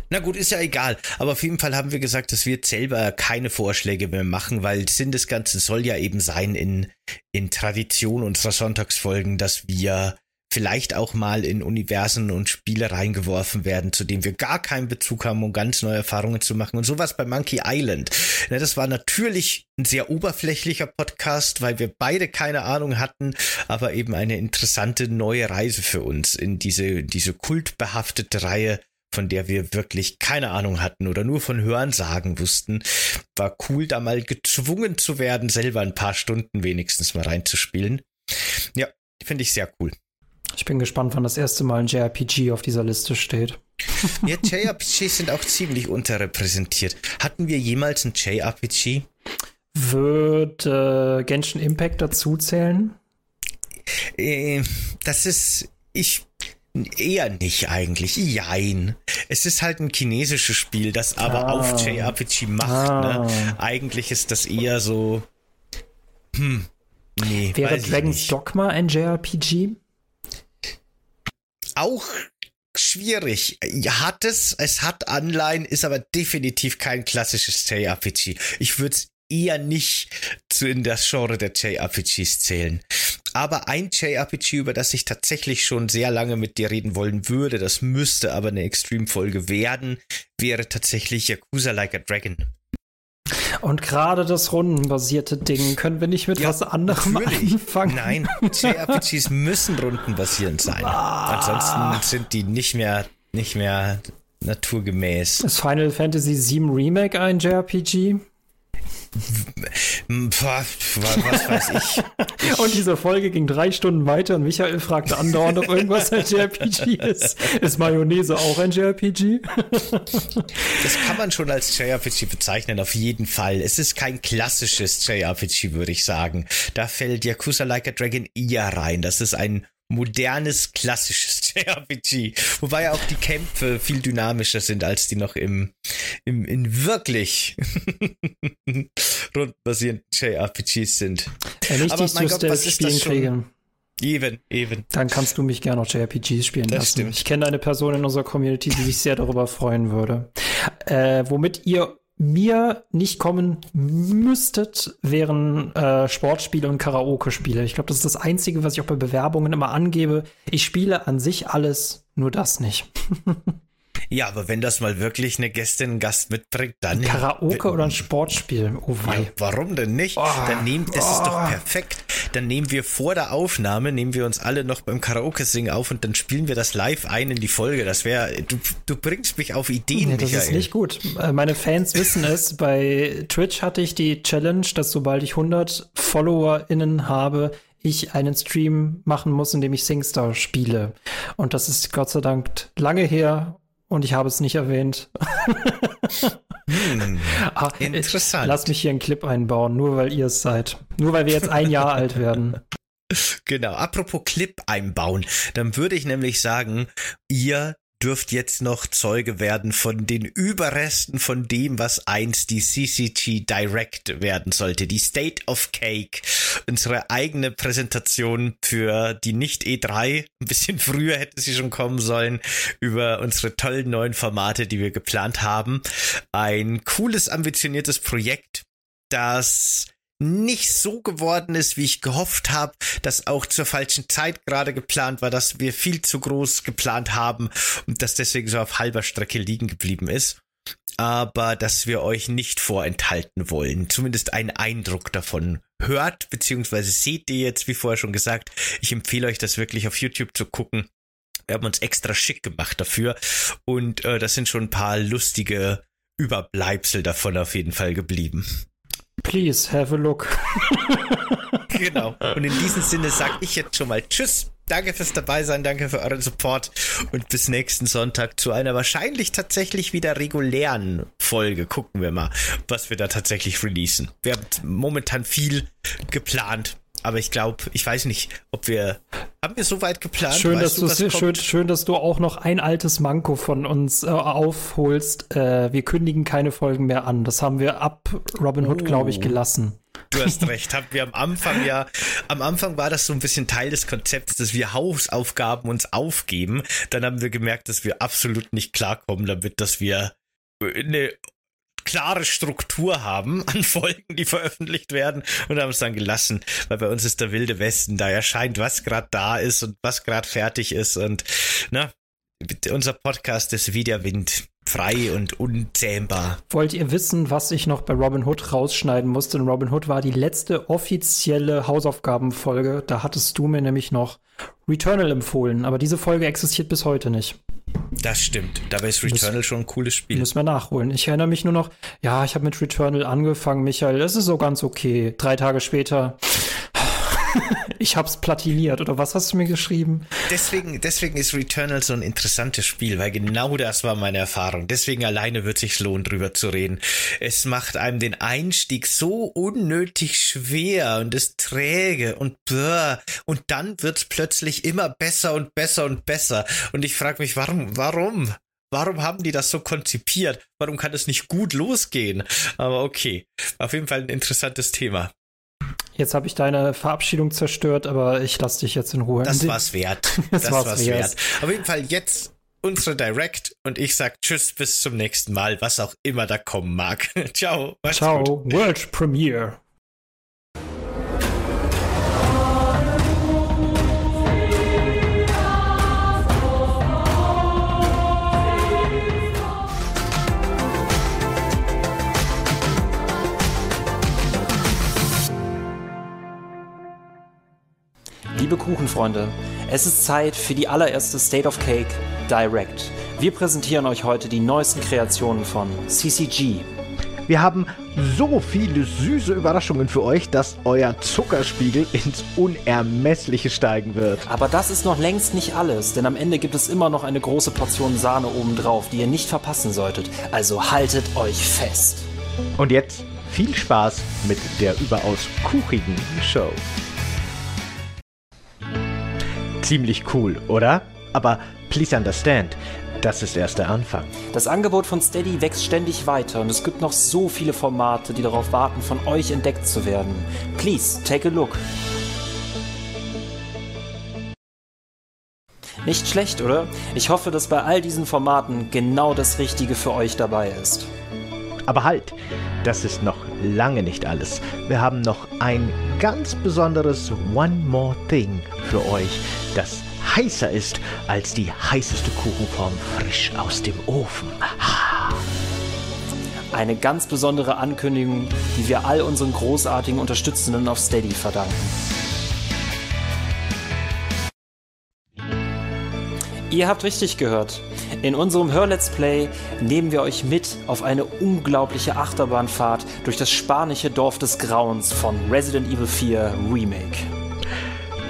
Na gut, ist ja egal. Aber auf jeden Fall haben wir gesagt, dass wir jetzt selber keine Vorschläge mehr machen, weil Sinn des Ganzen soll ja eben sein in, in Tradition unserer Sonntagsfolgen, dass wir vielleicht auch mal in Universen und Spiele reingeworfen werden, zu denen wir gar keinen Bezug haben, um ganz neue Erfahrungen zu machen. Und sowas bei Monkey Island. Ja, das war natürlich ein sehr oberflächlicher Podcast, weil wir beide keine Ahnung hatten, aber eben eine interessante neue Reise für uns in diese, diese kultbehaftete Reihe von der wir wirklich keine Ahnung hatten oder nur von Hörensagen wussten. War cool, da mal gezwungen zu werden, selber ein paar Stunden wenigstens mal reinzuspielen. Ja, finde ich sehr cool. Ich bin gespannt, wann das erste Mal ein JRPG auf dieser Liste steht. Ja, JRPGs sind auch ziemlich unterrepräsentiert. Hatten wir jemals ein JRPG? Wird äh, Genshin Impact dazu zählen? Äh, das ist. Ich. Eher nicht eigentlich. Jein. Es ist halt ein chinesisches Spiel, das aber ah. auf JRPG macht. Ne? Ah. Ne? Eigentlich ist das eher so. Hm. Nee, Wäre Dragon's Dogma ein JRPG? Auch schwierig. Hat es, es hat Anleihen, ist aber definitiv kein klassisches JRPG. Ich würde es eher nicht zu in das Genre der JRPGs zählen. Aber ein JRPG, über das ich tatsächlich schon sehr lange mit dir reden wollen würde, das müsste aber eine Extreme-Folge werden, wäre tatsächlich Yakuza Like a Dragon. Und gerade das rundenbasierte Ding, können wir nicht mit ja, was anderem natürlich. anfangen? Nein, JRPGs müssen rundenbasierend sein. Ah. Ansonsten sind die nicht mehr, nicht mehr naturgemäß. Ist Final Fantasy VII Remake ein JRPG? Was weiß ich. (laughs) Und diese Folge ging drei Stunden weiter und Michael fragte andauernd, ob irgendwas ein JRPG ist. Ist Mayonnaise auch ein JRPG? (laughs) Das kann man schon als JRPG bezeichnen, auf jeden Fall. Es ist kein klassisches JRPG, würde ich sagen. Da fällt Yakuza Like a Dragon eher rein. Das ist ein modernes, klassisches (laughs) JRPG. Wobei auch die Kämpfe viel dynamischer sind, als die noch im, im in wirklich (laughs) rundbasierenden JRPGs sind. Wenn ich Aber mein Gott, was ist das schon? Kriege. Eben, eben. Dann kannst du mich gerne auch JRPGs spielen das lassen. Stimmt. Ich kenne eine Person in unserer Community, die sich sehr darüber freuen würde. Äh, womit ihr mir nicht kommen müsstet, wären äh, Sportspiele und Karaoke-Spiele. Ich glaube, das ist das Einzige, was ich auch bei Bewerbungen immer angebe. Ich spiele an sich alles, nur das nicht. (laughs) Ja, aber wenn das mal wirklich eine Gästin, einen Gast mitbringt, dann. Ein Karaoke oder ein Sportspiel? Oh wei. Ja, warum denn nicht? Oh, dann nehmen, das oh. ist doch oh. perfekt. Dann nehmen wir vor der Aufnahme, nehmen wir uns alle noch beim Karaoke singen auf und dann spielen wir das live ein in die Folge. Das wäre, du, du bringst mich auf Ideen, nee, das Michael. ist nicht gut. Äh, meine Fans wissen es. (laughs) Bei Twitch hatte ich die Challenge, dass sobald ich 100 FollowerInnen habe, ich einen Stream machen muss, in dem ich SingStar spiele. Und das ist Gott sei Dank lange her und ich habe es nicht erwähnt. hm, (laughs) ah, interessant. lass mich hier einen Clip einbauen, nur weil ihr es seid. Nur weil wir jetzt ein Jahr alt werden. (laughs) Genau, apropos Clip einbauen, dann würde ich nämlich sagen, ihr dürft jetzt noch Zeuge werden von den Überresten von dem, was einst die CCG Direct werden sollte. Die State of Cake. Unsere eigene Präsentation für die nicht E3. Ein bisschen (laughs) früher hätte sie schon kommen sollen über unsere tollen neuen Formate, die wir geplant haben. Ein cooles, ambitioniertes Projekt, das nicht so geworden ist, wie ich gehofft habe, dass auch zur falschen Zeit gerade geplant war, dass wir viel zu groß geplant haben und dass deswegen so auf halber Strecke liegen geblieben ist. Aber dass wir euch nicht vorenthalten wollen, zumindest einen Eindruck davon hört, beziehungsweise seht ihr jetzt, wie vorher schon gesagt. Ich empfehle euch das wirklich auf YouTube zu gucken. Wir haben uns extra schick gemacht dafür und äh, das sind schon ein paar lustige Überbleibsel davon auf jeden Fall geblieben. Please have a look. (laughs) genau. Und in diesem Sinne sage ich jetzt schon mal Tschüss. Danke fürs dabei sein, danke für euren Support und bis nächsten Sonntag zu einer wahrscheinlich tatsächlich wieder regulären Folge. Gucken wir mal, was wir da tatsächlich releasen. Wir haben momentan viel geplant, aber ich glaube, ich weiß nicht, ob wir haben wir so weit geplant. Schön, dass du, schön, schön, dass du auch noch ein altes Manko von uns äh, aufholst. Äh, wir kündigen keine Folgen mehr an. Das haben wir ab Robin Hood, oh. glaube ich, gelassen. Du hast recht, haben wir am Anfang ja, am Anfang war das so ein bisschen Teil des Konzepts, dass wir Hausaufgaben uns aufgeben. Dann haben wir gemerkt, dass wir absolut nicht klarkommen damit, dass wir eine klare Struktur haben (laughs) an Folgen, die veröffentlicht werden und haben es dann gelassen, weil bei uns ist der wilde Westen, da erscheint, was gerade da ist und was gerade fertig ist und na, unser Podcast ist wie der Wind frei und unzähmbar. Wollt ihr wissen, was ich noch bei Robin Hood rausschneiden musste? Denn Robin Hood war die letzte offizielle Hausaufgabenfolge. Da hattest du mir nämlich noch Returnal empfohlen, aber diese Folge existiert bis heute nicht. Das stimmt. Dabei ist Returnal Muss, schon ein cooles Spiel. Müssen wir nachholen. Ich erinnere mich nur noch, ja, ich habe mit Returnal angefangen, Michael. Das ist so ganz okay. Drei Tage später (laughs) ich hab's platiniert, oder was hast du mir geschrieben? Deswegen, deswegen ist Returnal so ein interessantes Spiel, weil genau das war meine Erfahrung. Deswegen alleine wird sich lohnen, drüber zu reden. Es macht einem den Einstieg so unnötig schwer und ist träge und bläh. Und dann wird's plötzlich immer besser und besser und besser. Und ich frage mich, warum, warum? Warum haben die das so konzipiert? Warum kann es nicht gut losgehen? Aber okay, auf jeden Fall ein interessantes Thema. Jetzt habe ich deine Verabschiedung zerstört, aber ich lasse dich jetzt in Ruhe. Das war's wert. (laughs) das, das war's, war's wert. wert. Auf jeden Fall jetzt unsere Direct und ich sag Tschüss, bis zum nächsten Mal, was auch immer da kommen mag. (laughs) Ciao. Ciao. Gut. World Premiere. Liebe Kuchenfreunde, es ist Zeit für die allererste State of Cake Direct. Wir präsentieren euch heute die neuesten Kreationen von CCG. Wir haben so viele süße Überraschungen für euch, dass euer Zuckerspiegel ins Unermessliche steigen wird. Aber das ist noch längst nicht alles, denn am Ende gibt es immer noch eine große Portion Sahne obendrauf, die ihr nicht verpassen solltet. Also haltet euch fest. Und jetzt viel Spaß mit der überaus kuchigen Show ziemlich cool, oder? Aber please understand, das ist erst der Anfang. Das Angebot von Steady wächst ständig weiter und es gibt noch so viele Formate, die darauf warten, von euch entdeckt zu werden. Please take a look. Nicht schlecht, oder? Ich hoffe, dass bei all diesen Formaten genau das Richtige für euch dabei ist. Aber halt, das ist noch lange nicht alles. Wir haben noch ein ganz besonderes One More Thing für euch, das heißer ist als die heißeste Kuchenform frisch aus dem Ofen. Eine ganz besondere Ankündigung, die wir all unseren großartigen Unterstützenden auf Steady verdanken. Ihr habt richtig gehört. In unserem Hör-Let's Play nehmen wir euch mit auf eine unglaubliche Achterbahnfahrt durch das spanische Dorf des Grauens von Resident Evil 4 Remake.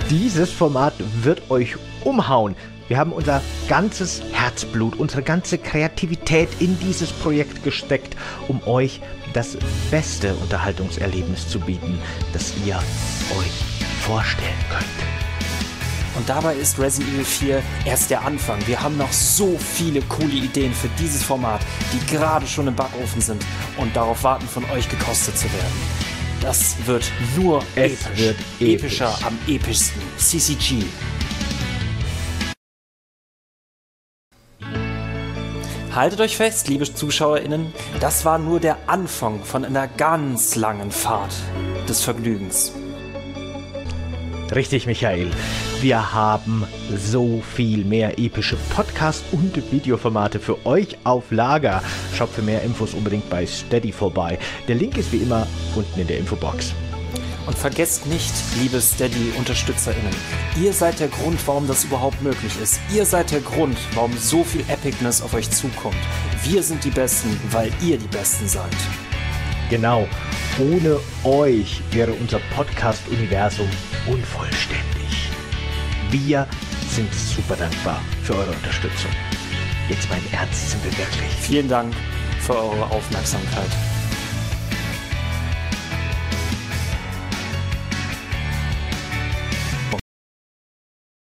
Dieses Format wird euch umhauen. Wir haben unser ganzes Herzblut, unsere ganze Kreativität in dieses Projekt gesteckt, um euch das beste Unterhaltungserlebnis zu bieten, das ihr euch vorstellen könnt. Und dabei ist Resident Evil 4 erst der Anfang. Wir haben noch so viele coole Ideen für dieses Format, die gerade schon im Backofen sind und darauf warten, von euch gekostet zu werden. Das wird nur es episch. Wird Epischer am epischsten. CCG. Haltet euch fest, liebe ZuschauerInnen, das war nur der Anfang von einer ganz langen Fahrt des Vergnügens. Richtig, Michael. Wir haben so viel mehr epische Podcast- und Videoformate für euch auf Lager. Schaut für mehr Infos unbedingt bei Steady vorbei. Der Link ist wie immer unten in der Infobox. Und vergesst nicht, liebe Steady-UnterstützerInnen, ihr seid der Grund, warum das überhaupt möglich ist. Ihr seid der Grund, warum so viel Epicness auf euch zukommt. Wir sind die Besten, weil ihr die Besten seid. Genau. Ohne euch wäre unser Podcast-Universum unvollständig. Wir sind super dankbar für eure Unterstützung. Jetzt mein Ernst sind wir wirklich. Vielen Dank für eure Aufmerksamkeit.